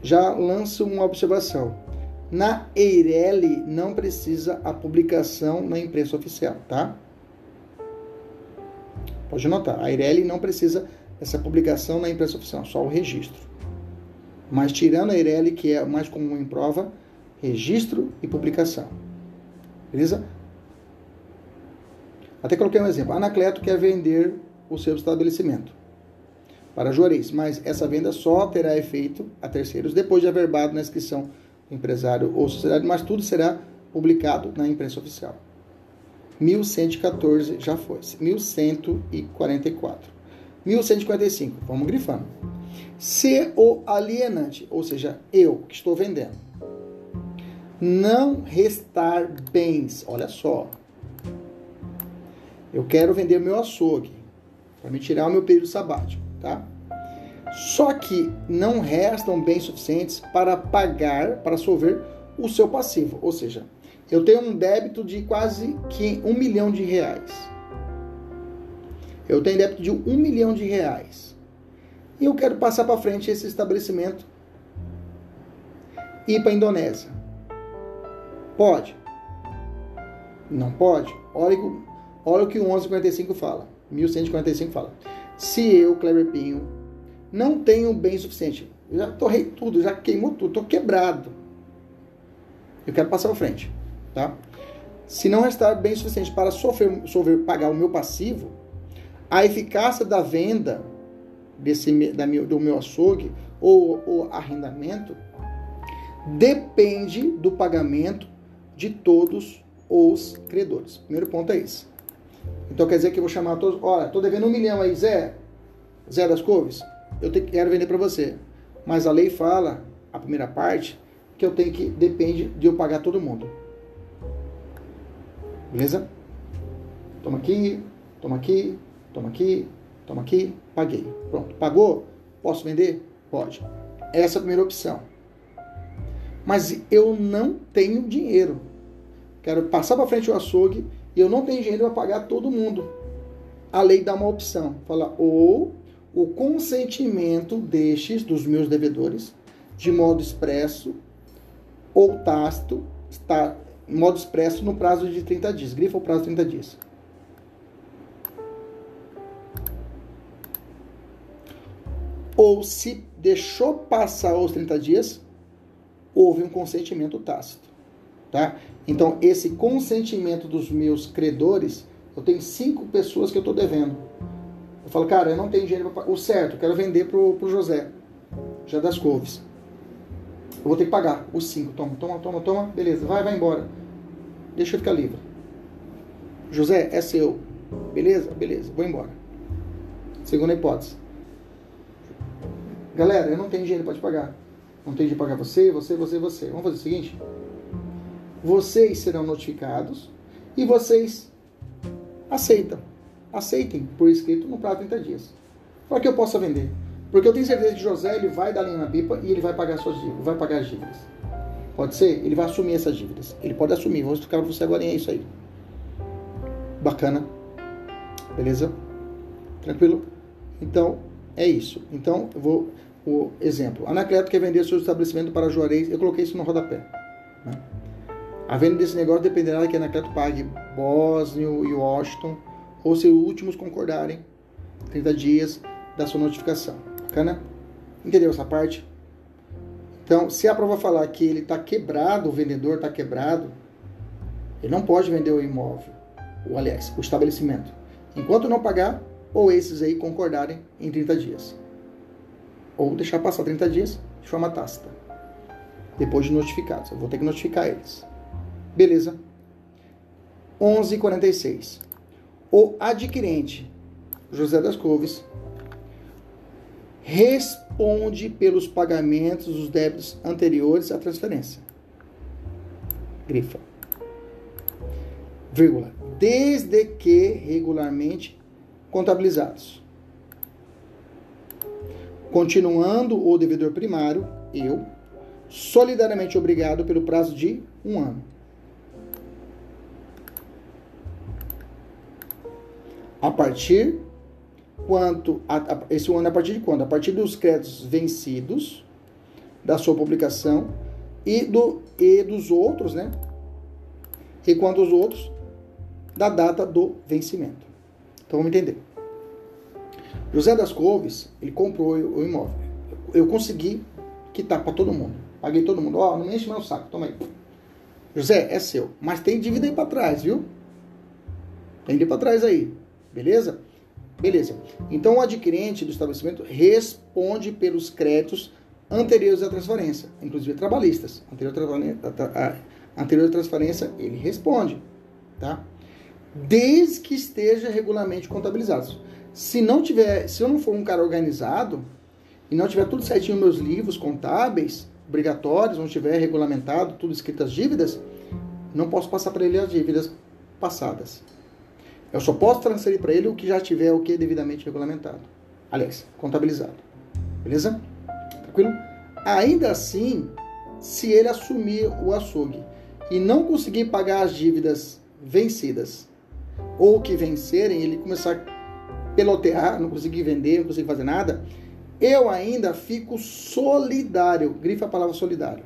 Já lanço uma observação. Na Eireli não precisa a publicação na imprensa oficial, tá? Pode notar, a Eireli não precisa essa publicação na imprensa oficial, só o registro. Mas tirando a Eireli, que é mais comum em prova, registro e publicação. Beleza? Até coloquei um exemplo. Anacleto quer vender o seu estabelecimento para Juarez, mas essa venda só terá efeito a terceiros depois de averbado na inscrição do empresário ou sociedade, mas tudo será publicado na imprensa oficial. 1114 já foi. 1144. 1145, vamos grifando. Se o alienante, ou seja, eu que estou vendendo, não restar bens, olha só, eu quero vender meu açougue para me tirar o meu período sabático, tá? Só que não restam bens suficientes para pagar, para solver o seu passivo. Ou seja, eu tenho um débito de quase que um milhão de reais. Eu tenho débito de um milhão de reais e eu quero passar para frente esse estabelecimento e ir para a Indonésia. Pode? Não pode? Olha, olha o que o 1145 fala. 1145 fala. Se eu, Kleber Pinho, não tenho bem suficiente, já torrei tudo, já queimou tudo, estou quebrado. Eu quero passar à frente, tá? Se não restar bem suficiente para sofrer, sofrer pagar o meu passivo, a eficácia da venda desse, da meu, do meu açougue ou, ou arrendamento depende do pagamento de todos os credores. Primeiro ponto é esse. Então quer dizer que eu vou chamar todos. Olha, estou devendo um milhão aí, Zé. Zé das Couves, eu te, quero vender para você. Mas a lei fala, a primeira parte, que eu tenho que. Depende de eu pagar todo mundo. Beleza? Toma aqui, toma aqui, toma aqui, toma aqui, paguei. Pronto. Pagou? Posso vender? Pode. Essa é a primeira opção. Mas eu não tenho dinheiro. Quero passar para frente o açougue e eu não tenho dinheiro para pagar todo mundo. A lei dá uma opção. Fala, ou o consentimento destes, dos meus devedores, de modo expresso ou tácito, está modo expresso no prazo de 30 dias. Grifa o prazo de 30 dias. Ou se deixou passar os 30 dias, houve um consentimento tácito. Tá? Então, esse consentimento dos meus credores, eu tenho cinco pessoas que eu estou devendo. Eu falo, cara, eu não tenho dinheiro para pagar. O certo, eu quero vender pro, pro José, já das couves. Eu vou ter que pagar os cinco. Toma, toma, toma, toma. Beleza, vai, vai embora. Deixa eu ficar livre. José, é seu. Beleza? Beleza, vou embora. Segunda hipótese. Galera, eu não tenho dinheiro para te pagar. Não tenho dinheiro para pagar você, você, você, você. Vamos fazer o seguinte? Vocês serão notificados e vocês aceitam. Aceitem por escrito no prazo de 30 dias. Para que eu possa vender. Porque eu tenho certeza que José ele vai dar linha na pipa e ele vai pagar suas dívidas, vai pagar as dívidas. Pode ser? Ele vai assumir essas dívidas. Ele pode assumir. Vou explicar para você agora é isso aí. Bacana. Beleza? Tranquilo? Então, é isso. Então, eu vou. O exemplo. Anacleto quer vender seu estabelecimento para Juarez. Eu coloquei isso no rodapé. Né? A venda desse negócio dependerá de que Anacleto pague Bosnia e Washington ou se os últimos concordarem 30 dias da sua notificação. Bacana? Entendeu essa parte? Então, se a prova falar que ele está quebrado, o vendedor está quebrado, ele não pode vender o imóvel, ou aliás, o estabelecimento, enquanto não pagar, ou esses aí concordarem em 30 dias. Ou deixar passar 30 dias de forma tácita. Depois de notificados. Eu vou ter que notificar eles. Beleza. 11:46. O adquirente José das Couves responde pelos pagamentos dos débitos anteriores à transferência. Grifa. Vírgula. Desde que regularmente contabilizados. Continuando o devedor primário, eu, solidariamente obrigado pelo prazo de um ano. A partir quanto a, a, esse ano é a partir de quando? A partir dos créditos vencidos da sua publicação e do e dos outros, né? E quanto os outros da data do vencimento. Então vamos entender. José das Couves, ele comprou o imóvel. Eu consegui quitar para todo mundo. Paguei todo mundo. Ó, oh, não me enche meu saco, toma aí. José, é seu. Mas tem dívida aí para trás, viu? Tem dívida para trás aí. Beleza? Beleza. Então o adquirente do estabelecimento responde pelos créditos anteriores à transferência, inclusive trabalhistas. Anterior à anterior transferência, ele responde, tá? Desde que esteja regularmente contabilizado. Se não tiver, se eu não for um cara organizado e não tiver tudo certinho meus livros contábeis obrigatórios, não tiver regulamentado, tudo escrito as dívidas, não posso passar para ele as dívidas passadas. Eu só posso transferir para ele o que já tiver o que devidamente regulamentado. Aliás, contabilizado. Beleza? Tranquilo? Ainda assim, se ele assumir o açougue e não conseguir pagar as dívidas vencidas, ou que vencerem, ele começar a pelotear, não conseguir vender, não conseguir fazer nada, eu ainda fico solidário. Grifa a palavra solidário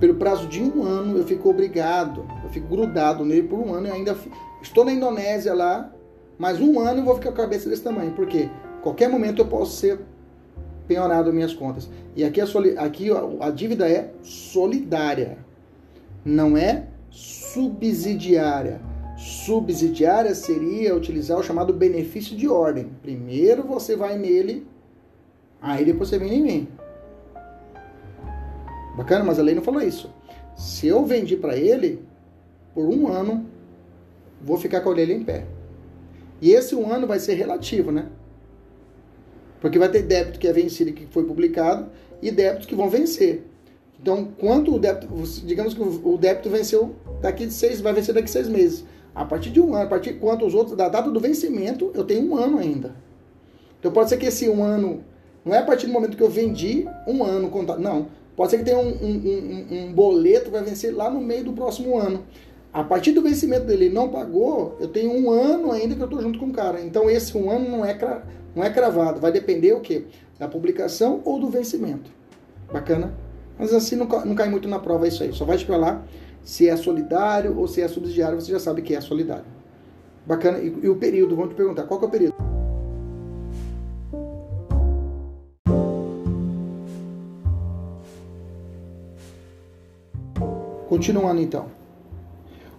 pelo prazo de um ano, eu fico obrigado, eu fico grudado nele por um ano e ainda fico, estou na Indonésia lá, mas um ano eu vou ficar com a cabeça desse tamanho, porque qualquer momento eu posso ser penhorado minhas contas. E aqui, a, aqui a dívida é solidária, não é subsidiária. Subsidiária seria utilizar o chamado benefício de ordem. Primeiro você vai nele, aí depois você vem em mim. Bacana, mas a lei não falou isso. Se eu vendi para ele, por um ano, vou ficar com a orelha em pé. E esse um ano vai ser relativo, né? Porque vai ter débito que é vencido que foi publicado e débitos que vão vencer. Então, quanto o débito, digamos que o débito venceu daqui de seis, vai vencer daqui de seis meses. A partir de um ano, a partir de quanto os outros, da data do vencimento, eu tenho um ano ainda. Então pode ser que esse um ano, não é a partir do momento que eu vendi um ano não. Pode ser que tenha um, um, um, um boleto que vai vencer lá no meio do próximo ano. A partir do vencimento dele não pagou, eu tenho um ano ainda que eu estou junto com o cara. Então esse um ano não é, cra, não é cravado. Vai depender o quê? Da publicação ou do vencimento. Bacana? Mas assim não, não cai muito na prova isso aí. Só vai te falar se é solidário ou se é subsidiário, você já sabe que é solidário. Bacana? E, e o período, vamos te perguntar, qual que é o período? Continuando então.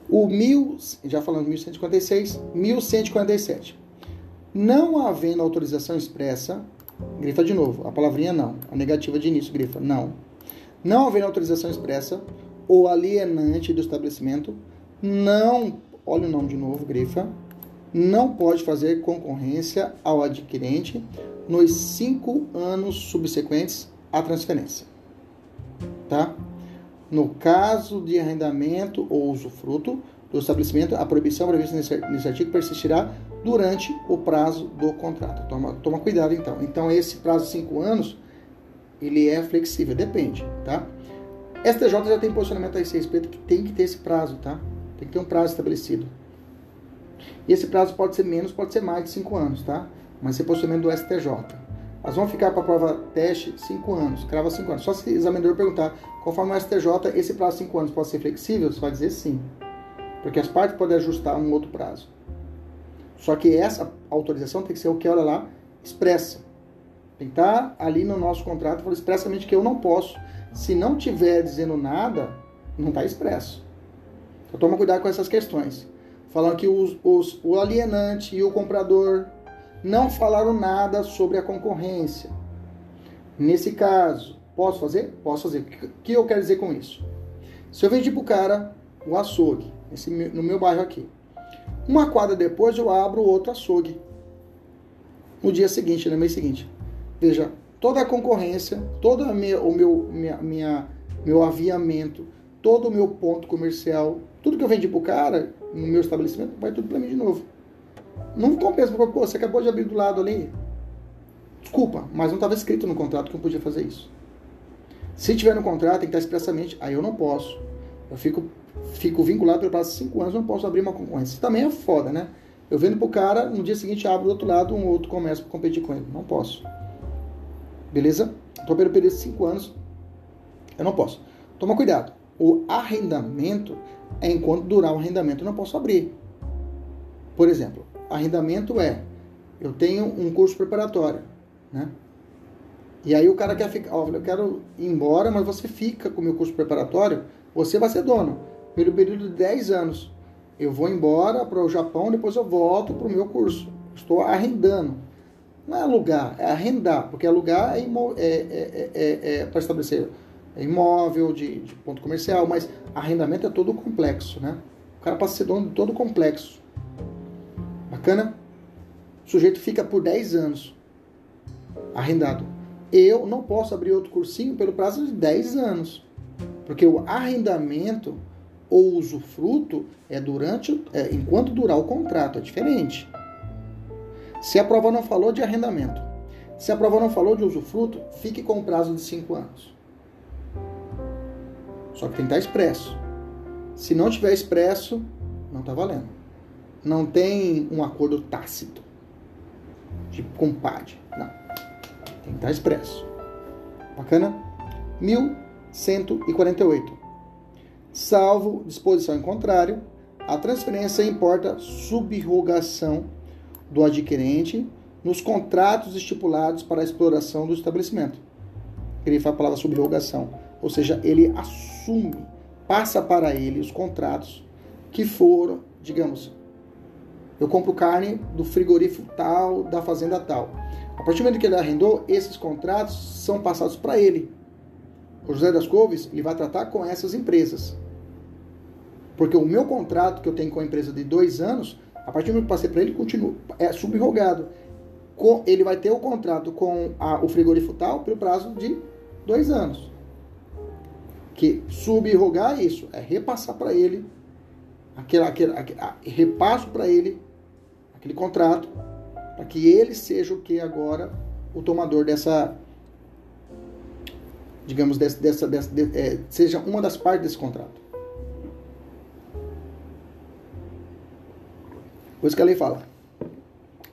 O mil, já falando 1156, 1147. Não havendo autorização expressa, grifa de novo, a palavrinha não, a negativa de início, grifa não. Não havendo autorização expressa, o alienante do estabelecimento não, olha o nome de novo, grifa, não pode fazer concorrência ao adquirente nos cinco anos subsequentes à transferência. Tá? No caso de arrendamento ou usufruto do estabelecimento, a proibição prevista nesse artigo persistirá durante o prazo do contrato. Toma, toma cuidado então. Então esse prazo de 5 anos, ele é flexível, depende, tá? STJ já tem posicionamento a esse respeito que tem que ter esse prazo, tá? Tem que ter um prazo estabelecido. E esse prazo pode ser menos, pode ser mais de 5 anos, tá? Mas esse é posicionamento do STJ. Elas vão ficar para a prova teste 5 anos, crava 5 anos. Só se o examinador perguntar, conforme o STJ, esse prazo de 5 anos pode ser flexível? Você vai dizer sim. Porque as partes podem ajustar um outro prazo. Só que essa autorização tem que ser o que, olha lá, expressa. Tem que estar ali no nosso contrato, falando expressamente que eu não posso. Se não tiver dizendo nada, não está expresso. Então toma cuidado com essas questões. Falando que os, os, o alienante e o comprador não falaram nada sobre a concorrência. Nesse caso, posso fazer? Posso fazer. O que eu quero dizer com isso? Se eu vendi para o cara o açougue, esse, no meu bairro aqui, uma quadra depois eu abro outro açougue. No dia seguinte, no mês seguinte. Veja, toda a concorrência, todo o meu, minha, minha, meu aviamento, todo o meu ponto comercial, tudo que eu vendi para o cara no meu estabelecimento, vai tudo para mim de novo. Não compensa, porque pô, você acabou de abrir do lado ali. Desculpa, mas não estava escrito no contrato que eu podia fazer isso. Se tiver no contrato, tem que estar expressamente, aí eu não posso. Eu fico, fico vinculado pelo prazo de 5 anos, não posso abrir uma concorrência. Isso também é foda, né? Eu vendo pro cara, no dia seguinte abro do outro lado um outro comércio para competir com ele. Não posso. Beleza? Então, pelo período de 5 anos, eu não posso. Toma cuidado. O arrendamento é enquanto durar o arrendamento, eu não posso abrir. Por exemplo, arrendamento é, eu tenho um curso preparatório, né? E aí o cara quer ficar, ó, eu quero ir embora, mas você fica com o meu curso preparatório, você vai ser dono. Pelo período de 10 anos. Eu vou embora para o Japão, depois eu volto para o meu curso. Estou arrendando. Não é alugar, é arrendar, porque alugar é, é, é, é, é para estabelecer imóvel, de, de, ponto comercial, mas arrendamento é todo complexo, né? O cara passa a ser dono de todo complexo. Bacana? O sujeito fica por 10 anos arrendado. Eu não posso abrir outro cursinho pelo prazo de 10 anos. Porque o arrendamento ou usufruto é durante é, enquanto durar o contrato, é diferente. Se a prova não falou de arrendamento, se a prova não falou de usufruto, fique com o prazo de 5 anos. Só que tem que estar expresso. Se não tiver expresso, não está valendo não tem um acordo tácito, tipo compadre. Não. Tem que estar expresso. Bacana? 1148. Salvo disposição em contrário, a transferência importa subrogação do adquirente nos contratos estipulados para a exploração do estabelecimento. Ele fala a palavra subrogação, ou seja, ele assume, passa para ele os contratos que foram, digamos, eu compro carne do frigorífico tal, da fazenda tal. A partir do momento que ele arrendou, esses contratos são passados para ele. O José das Couves, ele vai tratar com essas empresas. Porque o meu contrato que eu tenho com a empresa de dois anos, a partir do momento que passei para ele, continua, é subrogado. Ele vai ter o contrato com a, o frigorífico tal pelo prazo de dois anos. Que subrogar é isso, é repassar para ele, aquele, aquele, aquele, repasso para ele aquele contrato, para que ele seja o que agora o tomador dessa, digamos, dessa, dessa, dessa de, é, seja uma das partes desse contrato. Isso que a lei fala,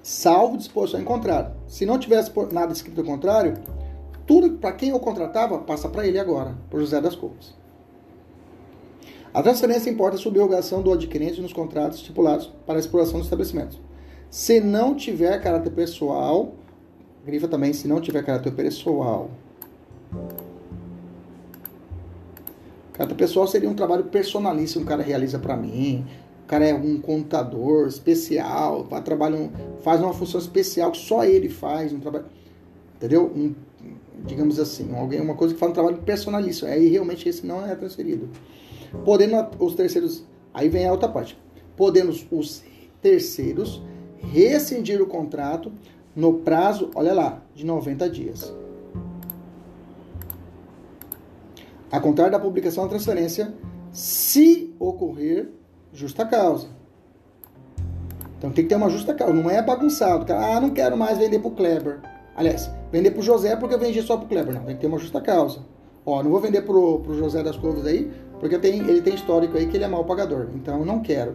salvo disposição em contrário. Se não tivesse nada escrito ao contrário, tudo para quem eu contratava passa para ele agora, por José das Couves. A transferência importa a subrogação do adquirente nos contratos estipulados para a exploração do estabelecimento. Se não tiver caráter pessoal, grifa também se não tiver caráter pessoal. Caráter pessoal seria um trabalho personalíssimo que o cara realiza para mim. O cara é um contador especial, vai trabalhar, faz uma função especial que só ele faz, um trabalho, entendeu? Um, digamos assim, alguém, uma coisa que faz um trabalho personalíssimo. Aí realmente esse não é transferido. Podendo os terceiros, aí vem a outra parte. Podendo os terceiros rescindir o contrato no prazo, olha lá, de 90 dias. A contrário da publicação da transferência, se ocorrer justa causa. Então tem que ter uma justa causa, não é bagunçado. Ah, não quero mais vender para o Kleber. Aliás, vender para o José porque eu vendi só para o Kleber. Não, tem que ter uma justa causa. Ó, não vou vender para o José das Couves aí, porque tem, ele tem histórico aí que ele é mau pagador. Então eu não quero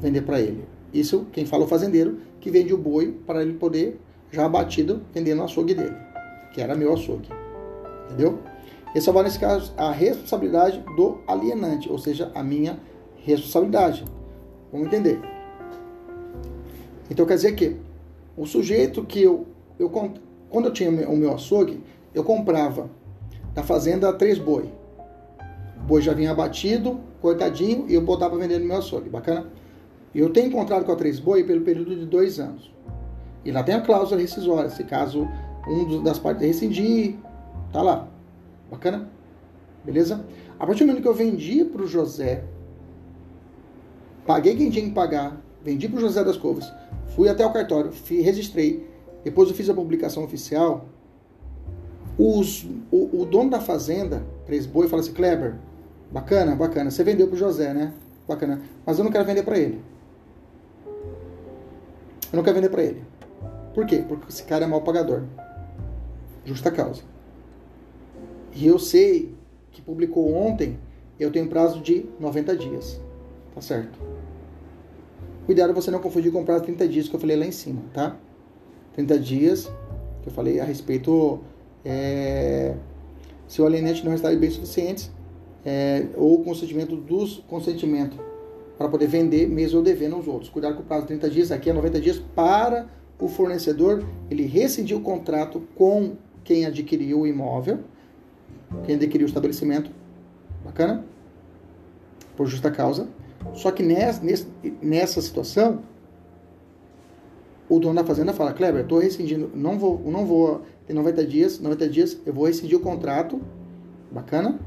vender para ele. Isso quem fala o fazendeiro que vende o boi para ele poder já abatido vender no açougue dele, que era meu açougue. Entendeu? Essa vai nesse caso a responsabilidade do alienante, ou seja, a minha responsabilidade. Vamos entender. Então quer dizer que o sujeito que eu, eu quando eu tinha o meu açougue, eu comprava da fazenda três boi. O boi já vinha abatido, cortadinho, e eu botava para vender no meu açougue. Bacana? Eu tenho contrato com a Três Boi pelo período de dois anos. E lá tem a cláusula rescisória, se caso um das partes rescindir, tá lá. Bacana? Beleza? A partir do momento que eu vendi para o José, paguei quem tinha que pagar, vendi para o José das Covas, fui até o cartório, registrei, depois eu fiz a publicação oficial, os, o, o dono da fazenda, Três Boi, fala assim, Kleber, bacana, bacana, você vendeu para o José, né? Bacana, mas eu não quero vender para ele. Eu não quero vender para ele. Por quê? Porque esse cara é mau pagador. Justa causa. E eu sei que publicou ontem, eu tenho prazo de 90 dias. Tá certo? Cuidado você não confundir com o prazo de 30 dias que eu falei lá em cima, tá? 30 dias que eu falei a respeito é, se o alienante não estar bem suficientes é, ou consentimento dos consentimento para poder vender mesmo eu devendo aos outros. Cuidado com o prazo de 30 dias, aqui é 90 dias para o fornecedor ele rescindir o contrato com quem adquiriu o imóvel, quem adquiriu o estabelecimento. Bacana? Por justa causa. Só que nessa, nessa situação, o dono da fazenda fala, Kleber, estou rescindindo, não vou, não vou, tem 90 dias, 90 dias, eu vou rescindir o contrato, bacana,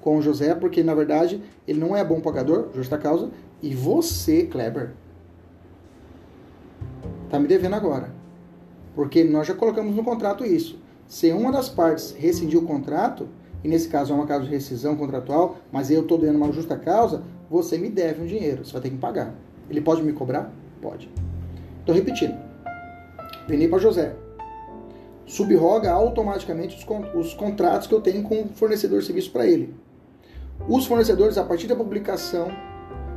com o José, porque na verdade ele não é bom pagador, justa causa, e você, Kleber, tá me devendo agora. Porque nós já colocamos no contrato isso. Se uma das partes rescindir o contrato, e nesse caso é uma causa de rescisão contratual, mas eu estou dando uma justa causa, você me deve um dinheiro, você vai ter que pagar. Ele pode me cobrar? Pode. Estou repetindo. Vendi para José. Subroga automaticamente os, os contratos que eu tenho com o fornecedor de serviço para ele. Os fornecedores, a partir da publicação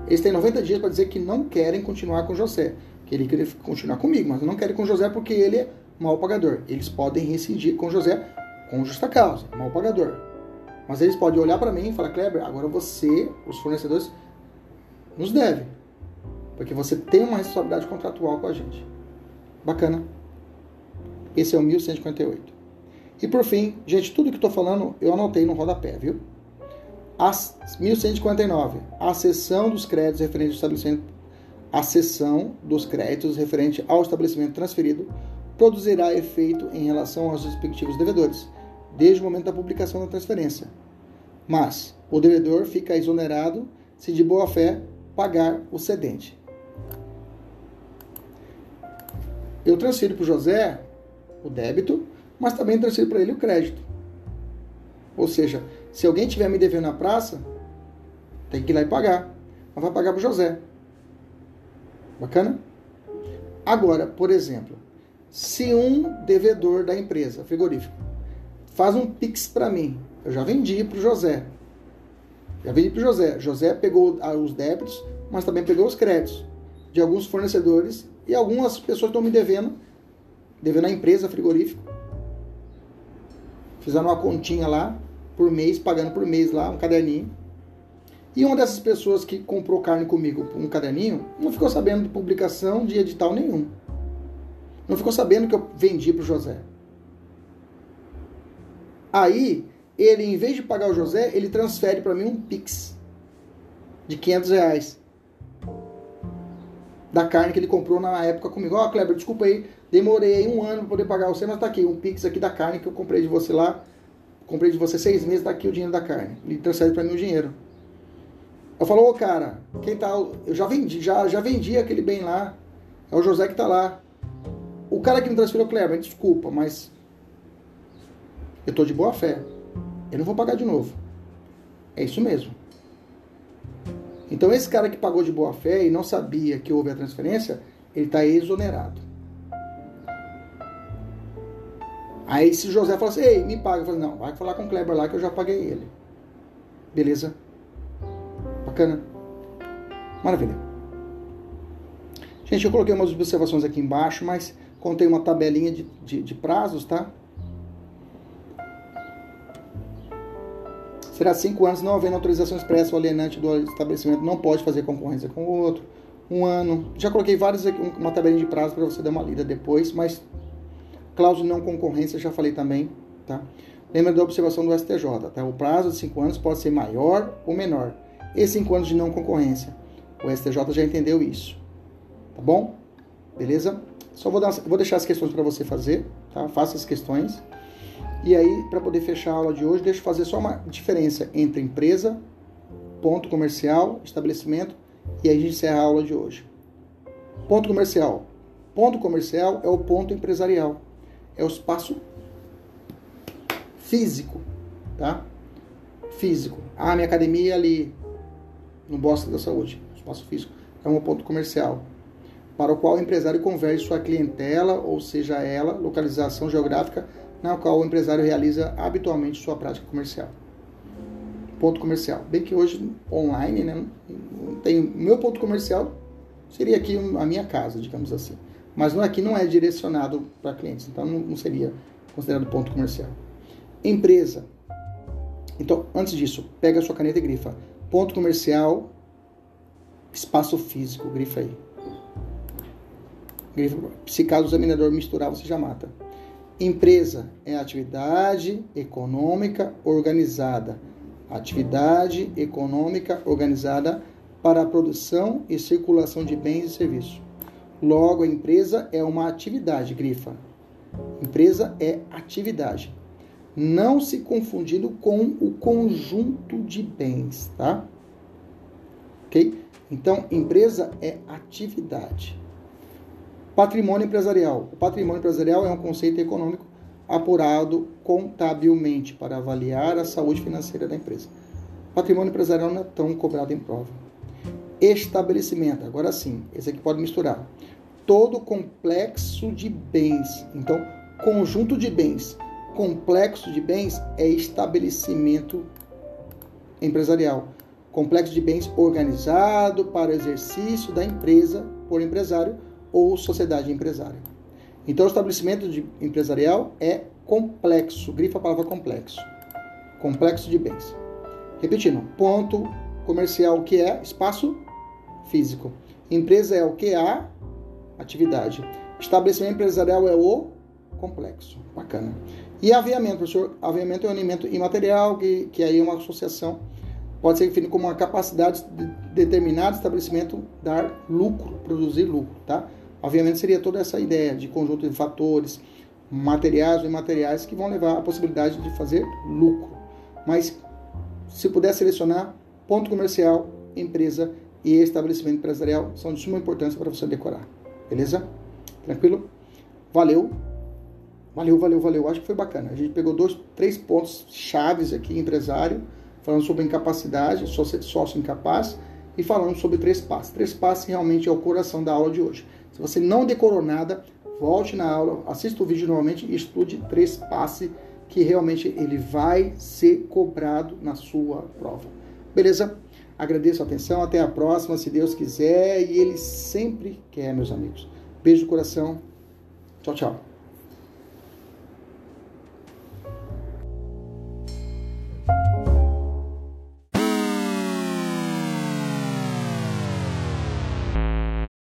eles têm 90 dias para dizer que não querem continuar com José. Que ele queria continuar comigo, mas não querem com José porque ele é mau pagador. Eles podem rescindir com José com justa causa, mau pagador. Mas eles podem olhar para mim e falar, Kleber, agora você, os fornecedores, nos deve. Porque você tem uma responsabilidade contratual com a gente. Bacana. Esse é o 1158. E por fim, gente, tudo que estou falando eu anotei no rodapé, viu? As 1159. A cessão dos créditos referentes ao estabelecimento a cessão dos créditos referente ao estabelecimento transferido produzirá efeito em relação aos respectivos devedores, desde o momento da publicação da transferência. Mas o devedor fica exonerado se de boa fé pagar o cedente. Eu transfiro para o José o débito, mas também transfiro para ele o crédito. Ou seja, se alguém tiver me devendo na praça, tem que ir lá e pagar. Mas vai pagar para o José. Bacana? Agora, por exemplo, se um devedor da empresa, frigorífico, faz um Pix para mim, eu já vendi para o José. Já vendi para o José. José pegou os débitos, mas também pegou os créditos de alguns fornecedores e algumas pessoas estão me devendo, devendo a empresa frigorífico. Fizeram uma continha lá por mês, pagando por mês lá, um caderninho. E uma dessas pessoas que comprou carne comigo um caderninho não ficou sabendo de publicação de edital nenhum. Não ficou sabendo que eu vendi para o José. Aí, ele, em vez de pagar o José, ele transfere para mim um Pix de 500 reais. Da carne que ele comprou na época comigo. Ó, oh, Kleber, desculpa aí, demorei um ano para poder pagar você, mas tá aqui, um Pix aqui da carne que eu comprei de você lá. Comprei de você seis meses, tá aqui o dinheiro da carne. Ele transfere para mim o dinheiro. Eu falo, ô cara, quem tá. Eu já vendi, já, já vendi aquele bem lá. É o José que tá lá. O cara que me transferiu, Kleber, desculpa, mas. Eu tô de boa fé. Eu não vou pagar de novo. É isso mesmo. Então esse cara que pagou de boa fé e não sabia que houve a transferência, ele está exonerado. Aí se José fala assim, ei, me paga, eu falo, não, vai falar com o Kleber lá que eu já paguei ele. Beleza? Bacana. Maravilha. Gente, eu coloquei umas observações aqui embaixo, mas contei uma tabelinha de, de, de prazos, tá? Será cinco anos, não havendo autorização expressa, o alienante do estabelecimento não pode fazer concorrência com o outro. Um ano. Já coloquei vários uma tabelinha de prazo para você dar uma lida depois, mas cláusula de não concorrência já falei também, tá? Lembra da observação do STJ, tá? O prazo de cinco anos pode ser maior ou menor e 5 anos de não concorrência. O STJ já entendeu isso. Tá bom? Beleza? Só vou, dar, vou deixar as questões para você fazer, tá? Faça as questões. E aí, para poder fechar a aula de hoje, deixa eu fazer só uma diferença entre empresa, ponto comercial, estabelecimento, e aí a gente encerra a aula de hoje. Ponto comercial. Ponto comercial é o ponto empresarial. É o espaço físico, tá? Físico. Ah, minha academia é ali, no Bosque da Saúde, espaço físico, é um ponto comercial, para o qual o empresário converge sua clientela, ou seja, ela, localização geográfica na qual o empresário realiza habitualmente sua prática comercial. Ponto comercial. Bem que hoje, online, né, tem meu ponto comercial seria aqui a minha casa, digamos assim. Mas aqui não é direcionado para clientes, então não seria considerado ponto comercial. Empresa. Então, antes disso, pega a sua caneta e grifa Ponto comercial, espaço físico, grifa aí. Grifa, se caso o examinador misturar, você já mata. Empresa é atividade econômica organizada. Atividade econômica organizada para a produção e circulação de bens e serviços. Logo, a empresa é uma atividade, grifa. Empresa é atividade não se confundindo com o conjunto de bens, tá? Ok? Então, empresa é atividade. Patrimônio empresarial. O patrimônio empresarial é um conceito econômico apurado contabilmente para avaliar a saúde financeira da empresa. Patrimônio empresarial não é tão cobrado em prova. Estabelecimento, agora sim, esse aqui pode misturar. Todo complexo de bens. Então, conjunto de bens complexo de bens é estabelecimento empresarial. Complexo de bens organizado para exercício da empresa por empresário ou sociedade empresária. Então, o estabelecimento empresarial é complexo. Grifa a palavra complexo. Complexo de bens. Repetindo, ponto comercial, o que é? Espaço físico. Empresa é o que? A atividade. Estabelecimento empresarial é o complexo. Bacana. E aviamento, professor? Aviamento é um alimento imaterial, que, que aí é uma associação, pode ser definido como uma capacidade de determinado estabelecimento dar lucro, produzir lucro, tá? Aviamento seria toda essa ideia de conjunto de fatores, materiais ou imateriais que vão levar à possibilidade de fazer lucro. Mas se puder selecionar, ponto comercial, empresa e estabelecimento empresarial são de suma importância para você decorar. Beleza? Tranquilo? Valeu. Valeu, valeu, valeu. Acho que foi bacana. A gente pegou dois, três pontos chaves aqui, empresário, falando sobre incapacidade, sócio, sócio incapaz, e falando sobre três passos. Três passos realmente é o coração da aula de hoje. Se você não decorou nada, volte na aula, assista o vídeo novamente e estude três passos que realmente ele vai ser cobrado na sua prova. Beleza? Agradeço a atenção, até a próxima, se Deus quiser, e Ele sempre quer, meus amigos. Beijo no coração. Tchau, tchau.